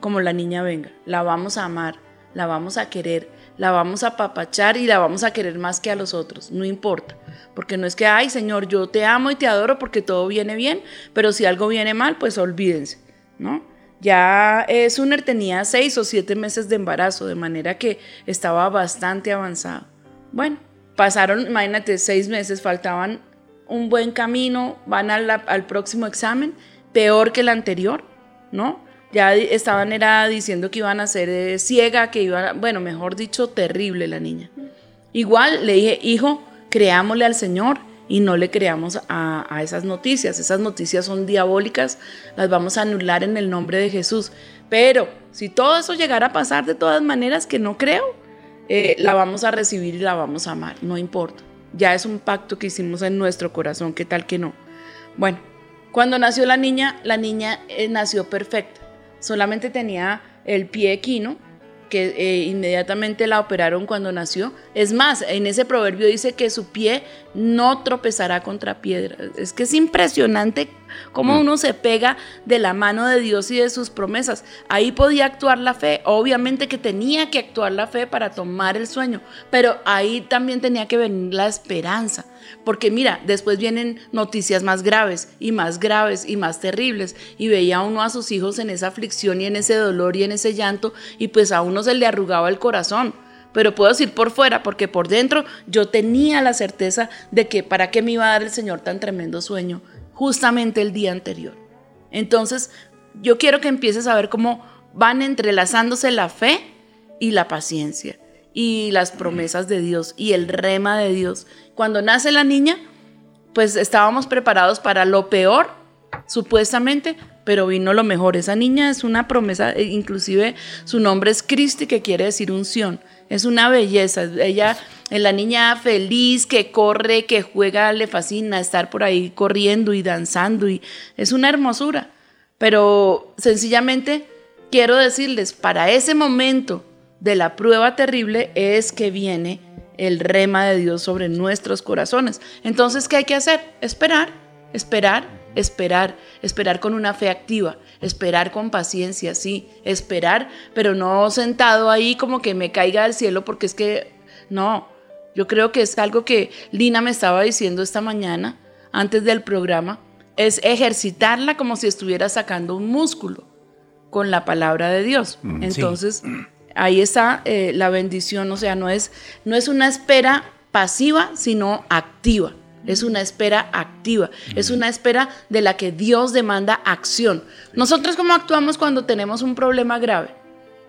cómo la niña venga, la vamos a amar, la vamos a querer, la vamos a papachar y la vamos a querer más que a los otros, no importa. Porque no es que, ay Señor, yo te amo y te adoro porque todo viene bien, pero si algo viene mal, pues olvídense, ¿no? Ya eh, Suner tenía seis o siete meses de embarazo, de manera que estaba bastante avanzado. Bueno, pasaron, imagínate, seis meses, faltaban un buen camino, van a la- al próximo examen, peor que el anterior, ¿no? Ya estaban era diciendo que iban a ser eh, ciega, que iban, bueno, mejor dicho, terrible la niña. Igual le dije, hijo, creámosle al Señor y no le creamos a, a esas noticias. Esas noticias son diabólicas, las vamos a anular en el nombre de Jesús. Pero si todo eso llegara a pasar de todas maneras, que no creo, eh, la vamos a recibir y la vamos a amar, no importa. Ya es un pacto que hicimos en nuestro corazón, ¿qué tal que no? Bueno, cuando nació la niña, la niña eh, nació perfecta. Solamente tenía el pie equino, que eh, inmediatamente la operaron cuando nació. Es más, en ese proverbio dice que su pie no tropezará contra piedra. Es que es impresionante cómo uno se pega de la mano de Dios y de sus promesas. Ahí podía actuar la fe, obviamente que tenía que actuar la fe para tomar el sueño, pero ahí también tenía que venir la esperanza. Porque mira, después vienen noticias más graves y más graves y más terribles. Y veía uno a sus hijos en esa aflicción y en ese dolor y en ese llanto y pues a uno se le arrugaba el corazón. Pero puedo decir por fuera, porque por dentro yo tenía la certeza de que para qué me iba a dar el Señor tan tremendo sueño justamente el día anterior. Entonces, yo quiero que empieces a ver cómo van entrelazándose la fe y la paciencia y las promesas de Dios y el rema de Dios. Cuando nace la niña, pues estábamos preparados para lo peor, supuestamente, pero vino lo mejor. Esa niña es una promesa, e inclusive su nombre es Cristi, que quiere decir unción. Es una belleza. Ella, es la niña feliz, que corre, que juega, le fascina estar por ahí corriendo y danzando. Y es una hermosura. Pero sencillamente quiero decirles, para ese momento de la prueba terrible es que viene el rema de Dios sobre nuestros corazones. Entonces, ¿qué hay que hacer? Esperar, esperar, esperar, esperar con una fe activa, esperar con paciencia, sí, esperar, pero no sentado ahí como que me caiga del cielo porque es que, no, yo creo que es algo que Lina me estaba diciendo esta mañana, antes del programa, es ejercitarla como si estuviera sacando un músculo con la palabra de Dios. Entonces, ahí está eh, la bendición, o sea, no es, no es una espera pasiva, sino activa. Es una espera activa, es una espera de la que Dios demanda acción. Nosotros cómo actuamos cuando tenemos un problema grave?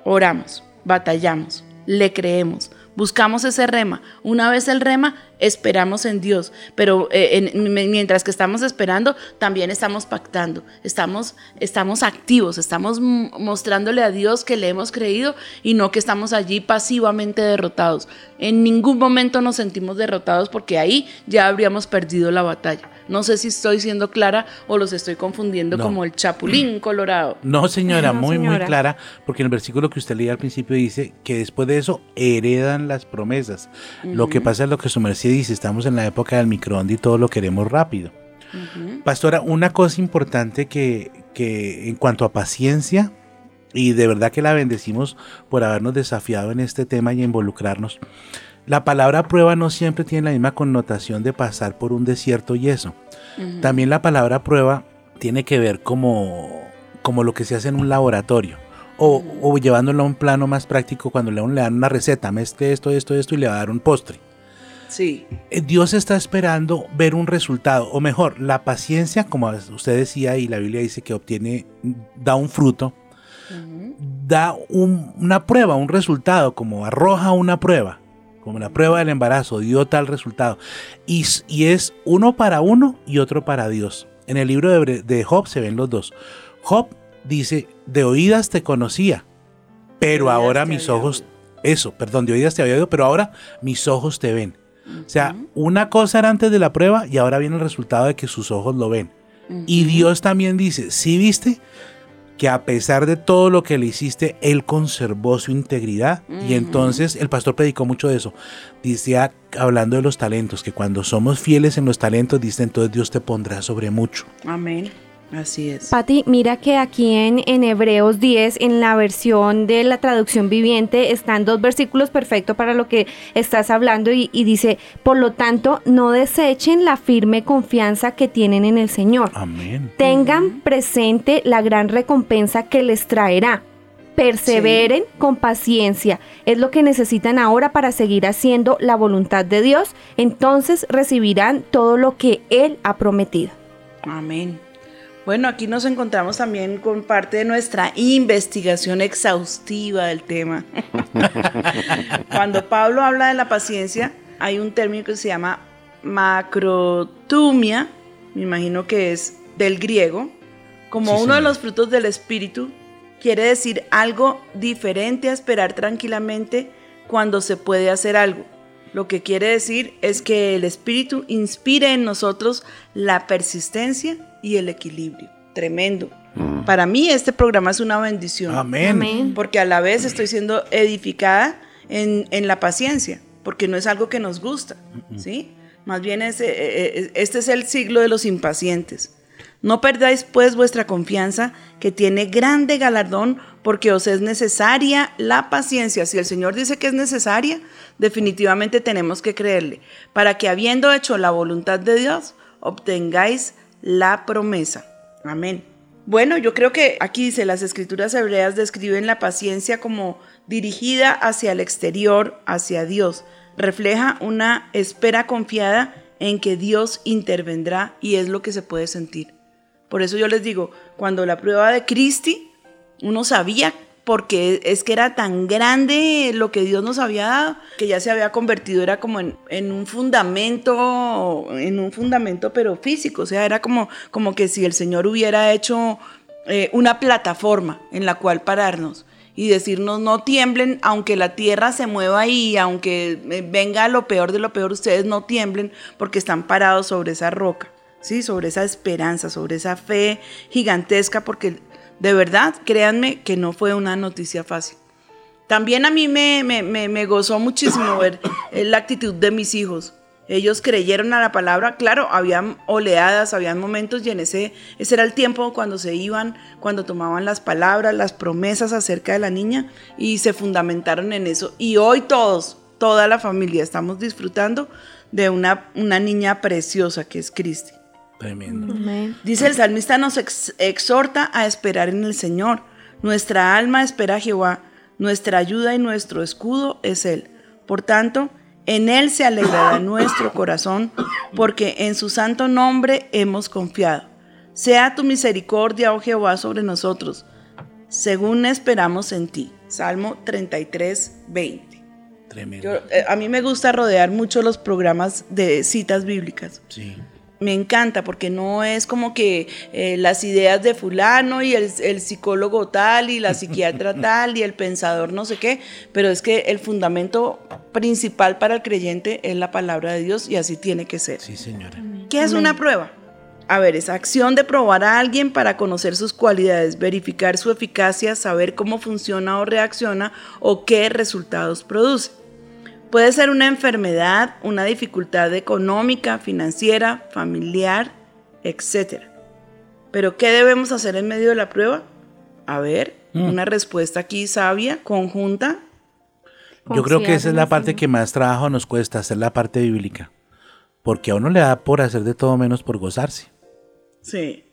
Oramos, batallamos, le creemos, buscamos ese rema. Una vez el rema, esperamos en Dios, pero eh, en- mientras que estamos esperando, también estamos pactando, estamos, estamos activos, estamos mostrándole a Dios que le hemos creído y no que estamos allí pasivamente derrotados. En ningún momento nos sentimos derrotados porque ahí ya habríamos perdido la batalla. No sé si estoy siendo clara o los estoy confundiendo No. como el chapulín [CLEARS THROAT] colorado. No, señora, No, muy, muy señora. clara, porque en el versículo que usted leía al principio dice que después de eso heredan las promesas. Lo que pasa es lo que su merced dice, estamos en la época del microondas y todo lo queremos rápido. Pastora, una cosa importante que, que en cuanto a paciencia, y de verdad que la bendecimos por habernos desafiado en este tema y involucrarnos. La palabra prueba no siempre tiene la misma connotación de pasar por un desierto y eso. También la palabra prueba tiene que ver como, como lo que se hace en un laboratorio. O, o llevándolo a un plano más práctico cuando le, le dan una receta, mezcle esto, esto, esto y le va a dar un postre. Sí, Eh, Dios está esperando ver un resultado, o mejor, la paciencia, como usted decía y la Biblia dice que obtiene, da un fruto, da un- una prueba, un resultado, como arroja una prueba, como la prueba del embarazo, dio tal resultado. Y, es uno para uno y otro para Dios. En el libro de, de Job se ven los dos. Job dice, de oídas te conocía, pero ahora mis ojos, eso, perdón, de oídas te había oído, pero ahora mis ojos te ven. O sea, una cosa era antes de la prueba y ahora viene el resultado de que sus ojos lo ven. Y Dios también dice, sí viste que a pesar de todo lo que le hiciste, Él conservó su integridad. Y entonces el pastor predicó mucho de eso. Dice, ah, hablando de los talentos, que cuando somos fieles en los talentos, dice, entonces Dios te pondrá sobre mucho. amén. Así es. Pati, mira que aquí en, en Hebreos 10, en la versión de la traducción viviente, están dos versículos perfectos para lo que estás hablando y, y dice, por lo tanto, no desechen la firme confianza que tienen en el Señor. Amén. Tengan presente la gran recompensa que les traerá. Perseveren con paciencia. Es lo que necesitan ahora para seguir haciendo la voluntad de Dios. Entonces recibirán todo lo que Él ha prometido. Amén. Bueno, aquí nos encontramos también con parte de nuestra investigación exhaustiva del tema. [LAUGHS] Cuando Pablo habla de la paciencia, hay un término que se llama macrotumia, me imagino que es del griego, como Sí, uno de los frutos del espíritu, quiere decir algo diferente a esperar tranquilamente cuando se puede hacer algo. Lo que quiere decir es que el espíritu inspire en nosotros la persistencia y el equilibrio. Tremendo. Para mí este programa es una bendición. Amén. Amén. Porque a la vez estoy siendo edificada en, en la paciencia, porque no es algo que nos gusta, ¿sí? Más bien es, eh, eh, este es el siglo de los impacientes. No perdáis pues vuestra confianza, que tiene grande galardón, porque os es necesaria la paciencia. Si el Señor dice que es necesaria, definitivamente tenemos que creerle, para que habiendo hecho la voluntad de Dios, obtengáis la promesa. Amén. Bueno, yo creo que aquí dice, las escrituras hebreas describen la paciencia como dirigida hacia el exterior, hacia Dios. Refleja una espera confiada en que Dios intervendrá y es lo que se puede sentir. Por eso yo les digo, cuando la prueba de Cristi, uno sabía porque es que era tan grande lo que Dios nos había dado, que ya se había convertido, era como en, un fundamento, en un fundamento pero físico, o sea, era como, como que si el Señor hubiera hecho eh, una plataforma en la cual pararnos y decirnos no tiemblen, aunque la tierra se mueva y aunque eh, venga lo peor de lo peor, ustedes no tiemblen porque están parados sobre esa roca, ¿sí? sobre esa esperanza, sobre esa fe gigantesca, porque de verdad, créanme que no fue una noticia fácil. También a mí me, me, me, me gozó muchísimo ver eh, la actitud de mis hijos. Ellos creyeron a la palabra, claro, habían oleadas, habían momentos y en ese, ese era el tiempo cuando se iban, cuando tomaban las palabras, las promesas acerca de la niña y se fundamentaron en eso. Y hoy todos, toda la familia, estamos disfrutando de una, una niña preciosa que es Cristi. Tremendo. Amén. Dice el salmista nos ex- exhorta a esperar en el Señor. Nuestra alma espera a Jehová, nuestra ayuda y nuestro escudo es Él. Por tanto, en Él se alegrará [COUGHS] nuestro corazón, porque en su santo nombre hemos confiado. Sea tu misericordia, oh Jehová, sobre nosotros, según esperamos en ti. Salmo 33, 20. Tremendo. Yo, eh, a mí me gusta rodear mucho los programas de citas bíblicas. Sí. Me encanta porque no es como que eh, las ideas de fulano y el, el psicólogo tal y la psiquiatra [LAUGHS] tal y el pensador no sé qué, pero es que el fundamento principal para el creyente es la palabra de Dios y así tiene que ser. Sí, señora. ¿Qué es una prueba? A ver, es acción de probar a alguien para conocer sus cualidades, verificar su eficacia, saber cómo funciona o reacciona o qué resultados produce. Puede ser una enfermedad, una dificultad económica, financiera, familiar, etc. Pero ¿qué debemos hacer en medio de la prueba? A ver, una respuesta aquí sabia, conjunta. Yo creo que esa es la parte que más trabajo nos cuesta, hacer la parte bíblica. Porque a uno le da por hacer de todo menos por gozarse. Sí,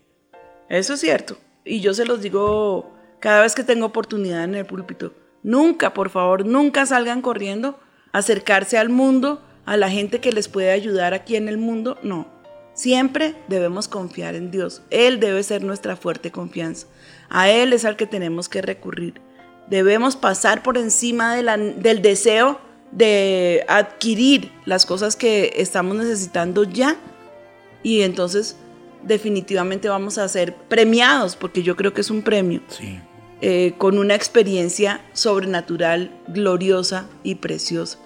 eso es cierto. Y yo se los digo cada vez que tengo oportunidad en el púlpito. Nunca, por favor, nunca salgan corriendo acercarse al mundo, a la gente que les puede ayudar aquí en el mundo. No, siempre debemos confiar en Dios. Él debe ser nuestra fuerte confianza. A Él es al que tenemos que recurrir. Debemos pasar por encima de la- del deseo de adquirir las cosas que estamos necesitando ya y entonces definitivamente vamos a ser premiados, porque yo creo que es un premio, Sí. eh, con una experiencia sobrenatural, gloriosa y preciosa.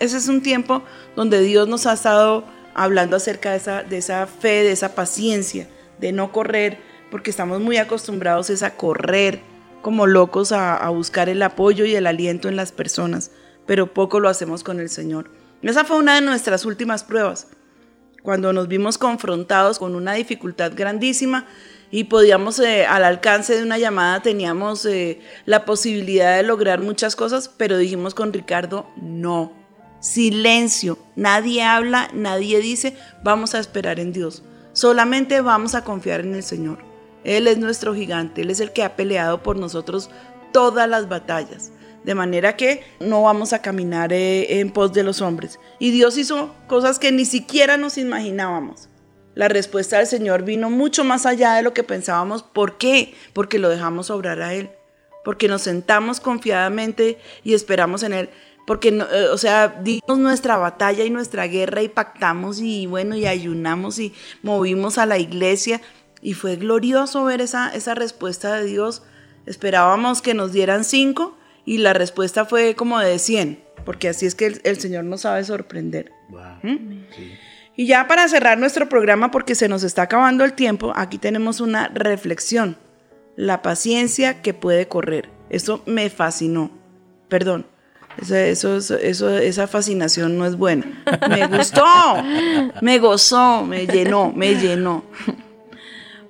Ese es un tiempo donde Dios nos ha estado hablando acerca de esa, de esa fe, de esa paciencia, de no correr, porque estamos muy acostumbrados es a correr como locos a, buscar el apoyo y el aliento en las personas, pero poco lo hacemos con el Señor. Esa fue una de nuestras últimas pruebas cuando nos vimos confrontados con una dificultad grandísima y podíamos, eh, al alcance de una llamada, teníamos eh, la posibilidad de lograr muchas cosas, pero dijimos con Ricardo, no, silencio, nadie habla, nadie dice, vamos a esperar en Dios, solamente vamos a confiar en el Señor. Él es nuestro gigante, Él es el que ha peleado por nosotros todas las batallas. De manera que no vamos a caminar eh, en pos de los hombres. Y Dios hizo cosas que ni siquiera nos imaginábamos. La respuesta del Señor vino mucho más allá de lo que pensábamos. ¿Por qué? Porque lo dejamos obrar a Él. Porque nos sentamos confiadamente y esperamos en Él. Porque, no- eh, o sea, dimos nuestra batalla y nuestra guerra y pactamos y bueno, y ayunamos y movimos a la iglesia. Y fue glorioso ver esa, esa respuesta de Dios. Esperábamos que nos dieran cinco y la respuesta fue como de 100, porque así es que el, el Señor nos sabe sorprender. ¿Mm? Y ya para cerrar nuestro programa, porque se nos está acabando el tiempo, aquí tenemos una reflexión. La paciencia que puede correr. Eso me fascinó. Perdón. Eso, eso, eso- esa fascinación no es buena. Me gustó, me gozó, me llenó, me llenó.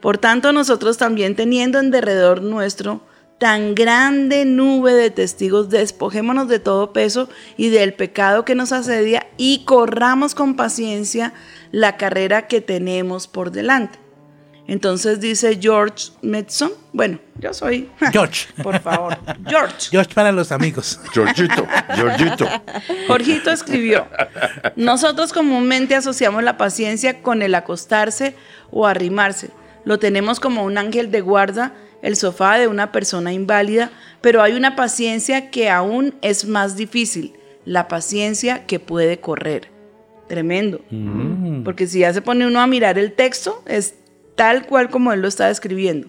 Por tanto, nosotros también teniendo en derredor nuestro tan grande nube de testigos, despojémonos de todo peso y del pecado que nos asedia y corramos con paciencia la carrera que tenemos por delante. Entonces dice George Metson, bueno, yo soy George. por favor, George. [LAUGHS] George para los amigos. Georgito, Georgito. Jorgito escribió, nosotros comúnmente asociamos la paciencia con el acostarse o arrimarse. Lo tenemos como un ángel de guarda, el sofá de una persona inválida, pero hay una paciencia que aún es más difícil, la paciencia que puede correr. Tremendo. Porque si ya se pone uno a mirar el texto, es tal cual como él lo está describiendo.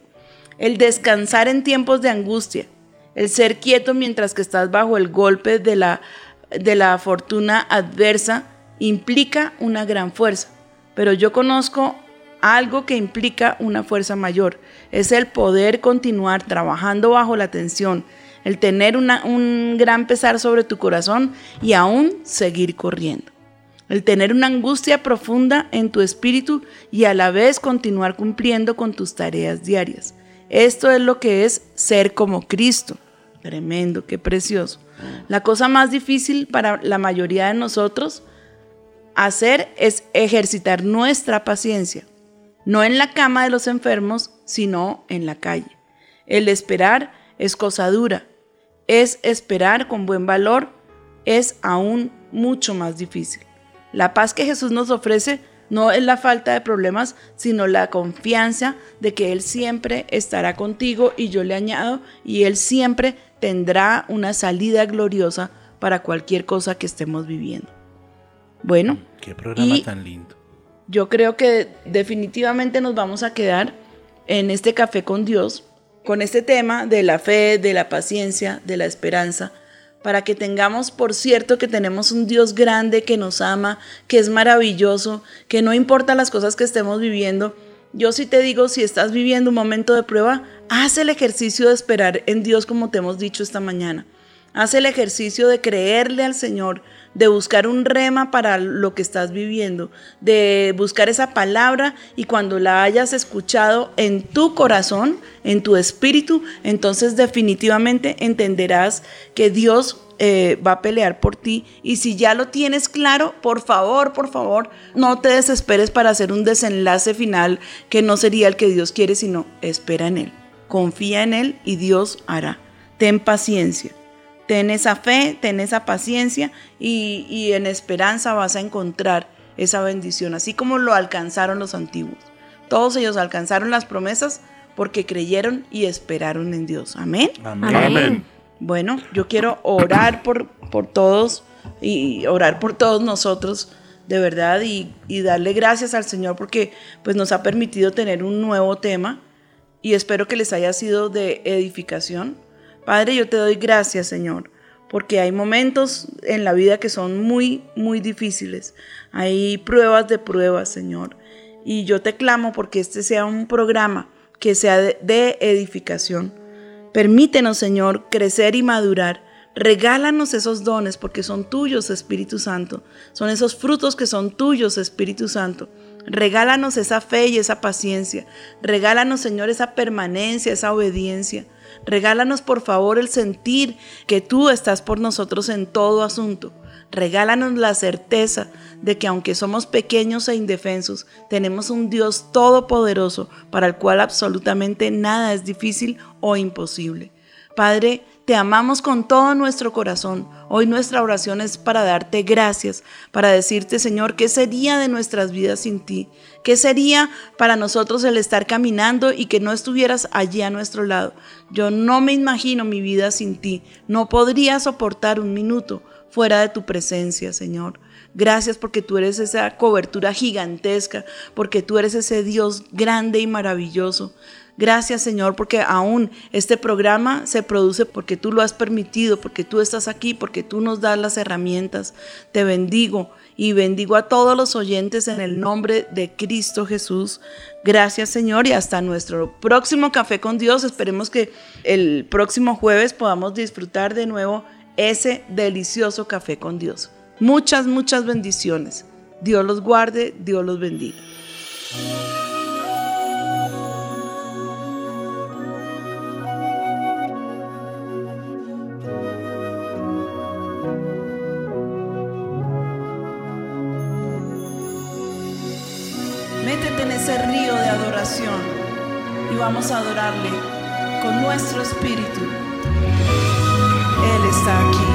El descansar en tiempos de angustia, el ser quieto mientras que estás bajo el golpe de la, de la fortuna adversa, implica una gran fuerza. Pero yo conozco algo que implica una fuerza mayor. Es el poder continuar trabajando bajo la tensión, el tener un gran pesar sobre tu corazón y aún seguir corriendo el tener una angustia profunda en tu espíritu y a la vez continuar cumpliendo con tus tareas diarias. Esto es lo que es ser como Cristo. Tremendo, qué precioso. La cosa más difícil para la mayoría de nosotros hacer es ejercitar nuestra paciencia, no en la cama de los enfermos, sino en la calle. El esperar es cosa dura, es esperar con buen valor, es aún mucho más difícil. La paz que Jesús nos ofrece no es la falta de problemas, sino la confianza de que Él siempre estará contigo y yo le añado, y Él siempre tendrá una salida gloriosa para cualquier cosa que estemos viviendo. Bueno, Qué programa Y- tan lindo. yo creo que definitivamente nos vamos a quedar en este café con Dios, con este tema de la fe, de la paciencia, de la esperanza, para que tengamos por cierto que tenemos un Dios grande que nos ama, que es maravilloso, que no importa las cosas que estemos viviendo. Yo sí te digo, si estás viviendo un momento de prueba, haz el ejercicio de esperar en Dios como te hemos dicho esta mañana. Haz el ejercicio de creerle al Señor, de buscar un rema para lo que estás viviendo, de buscar esa palabra y cuando la hayas escuchado en tu corazón, en tu espíritu, entonces definitivamente entenderás que Dios eh, va a pelear por ti. Y si ya lo tienes claro, por favor, por favor, no te desesperes para hacer un desenlace final que no sería el que Dios quiere, sino espera en Él. Confía en Él y Dios hará. Ten paciencia. Ten esa fe, ten esa paciencia y, y en esperanza vas a encontrar esa bendición, así como lo alcanzaron los antiguos. Todos ellos alcanzaron las promesas porque creyeron y esperaron en Dios. Amén. Amén. Amén. Bueno, yo quiero orar por, por todos y orar por todos nosotros, de verdad, y, y darle gracias al Señor porque pues, nos ha permitido tener un nuevo tema y espero que les haya sido de edificación. Padre, yo te doy gracias, Señor, porque hay momentos en la vida que son muy, muy difíciles. Hay pruebas de pruebas, Señor. Y yo te clamo porque este sea un programa que sea de, edificación. Permítenos, Señor, crecer y madurar. Regálanos esos dones porque son tuyos, Espíritu Santo. Son esos frutos que son tuyos, Espíritu Santo. Regálanos esa fe y esa paciencia. Regálanos, Señor, esa permanencia, esa obediencia. Regálanos, por favor, el sentir que tú estás por nosotros en todo asunto. Regálanos la certeza de que aunque somos pequeños e indefensos, tenemos un Dios todopoderoso para el cual absolutamente nada es difícil o imposible. Padre, te amamos con todo nuestro corazón. Hoy nuestra oración es para darte gracias, para decirte, Señor, ¿qué sería de nuestras vidas sin ti? ¿Qué sería para nosotros el estar caminando y que no estuvieras allí a nuestro lado? Yo no me imagino mi vida sin ti. No podría soportar un minuto fuera de tu presencia, Señor. Gracias porque tú eres esa cobertura gigantesca, porque tú eres ese Dios grande y maravilloso. Gracias Señor porque aún este programa se produce porque tú lo has permitido, porque tú estás aquí, porque tú nos das las herramientas. Te bendigo y bendigo a todos los oyentes en el nombre de Cristo Jesús. Gracias Señor y hasta nuestro próximo café con Dios. Esperemos que el próximo jueves podamos disfrutar de nuevo ese delicioso café con Dios. Muchas, muchas bendiciones. Dios los guarde, Dios los bendiga. vamos a adorarle con nuestro espíritu. Él está aquí.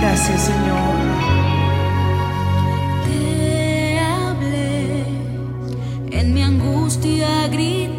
Gracias Señor. Te hablé en mi angustia grita.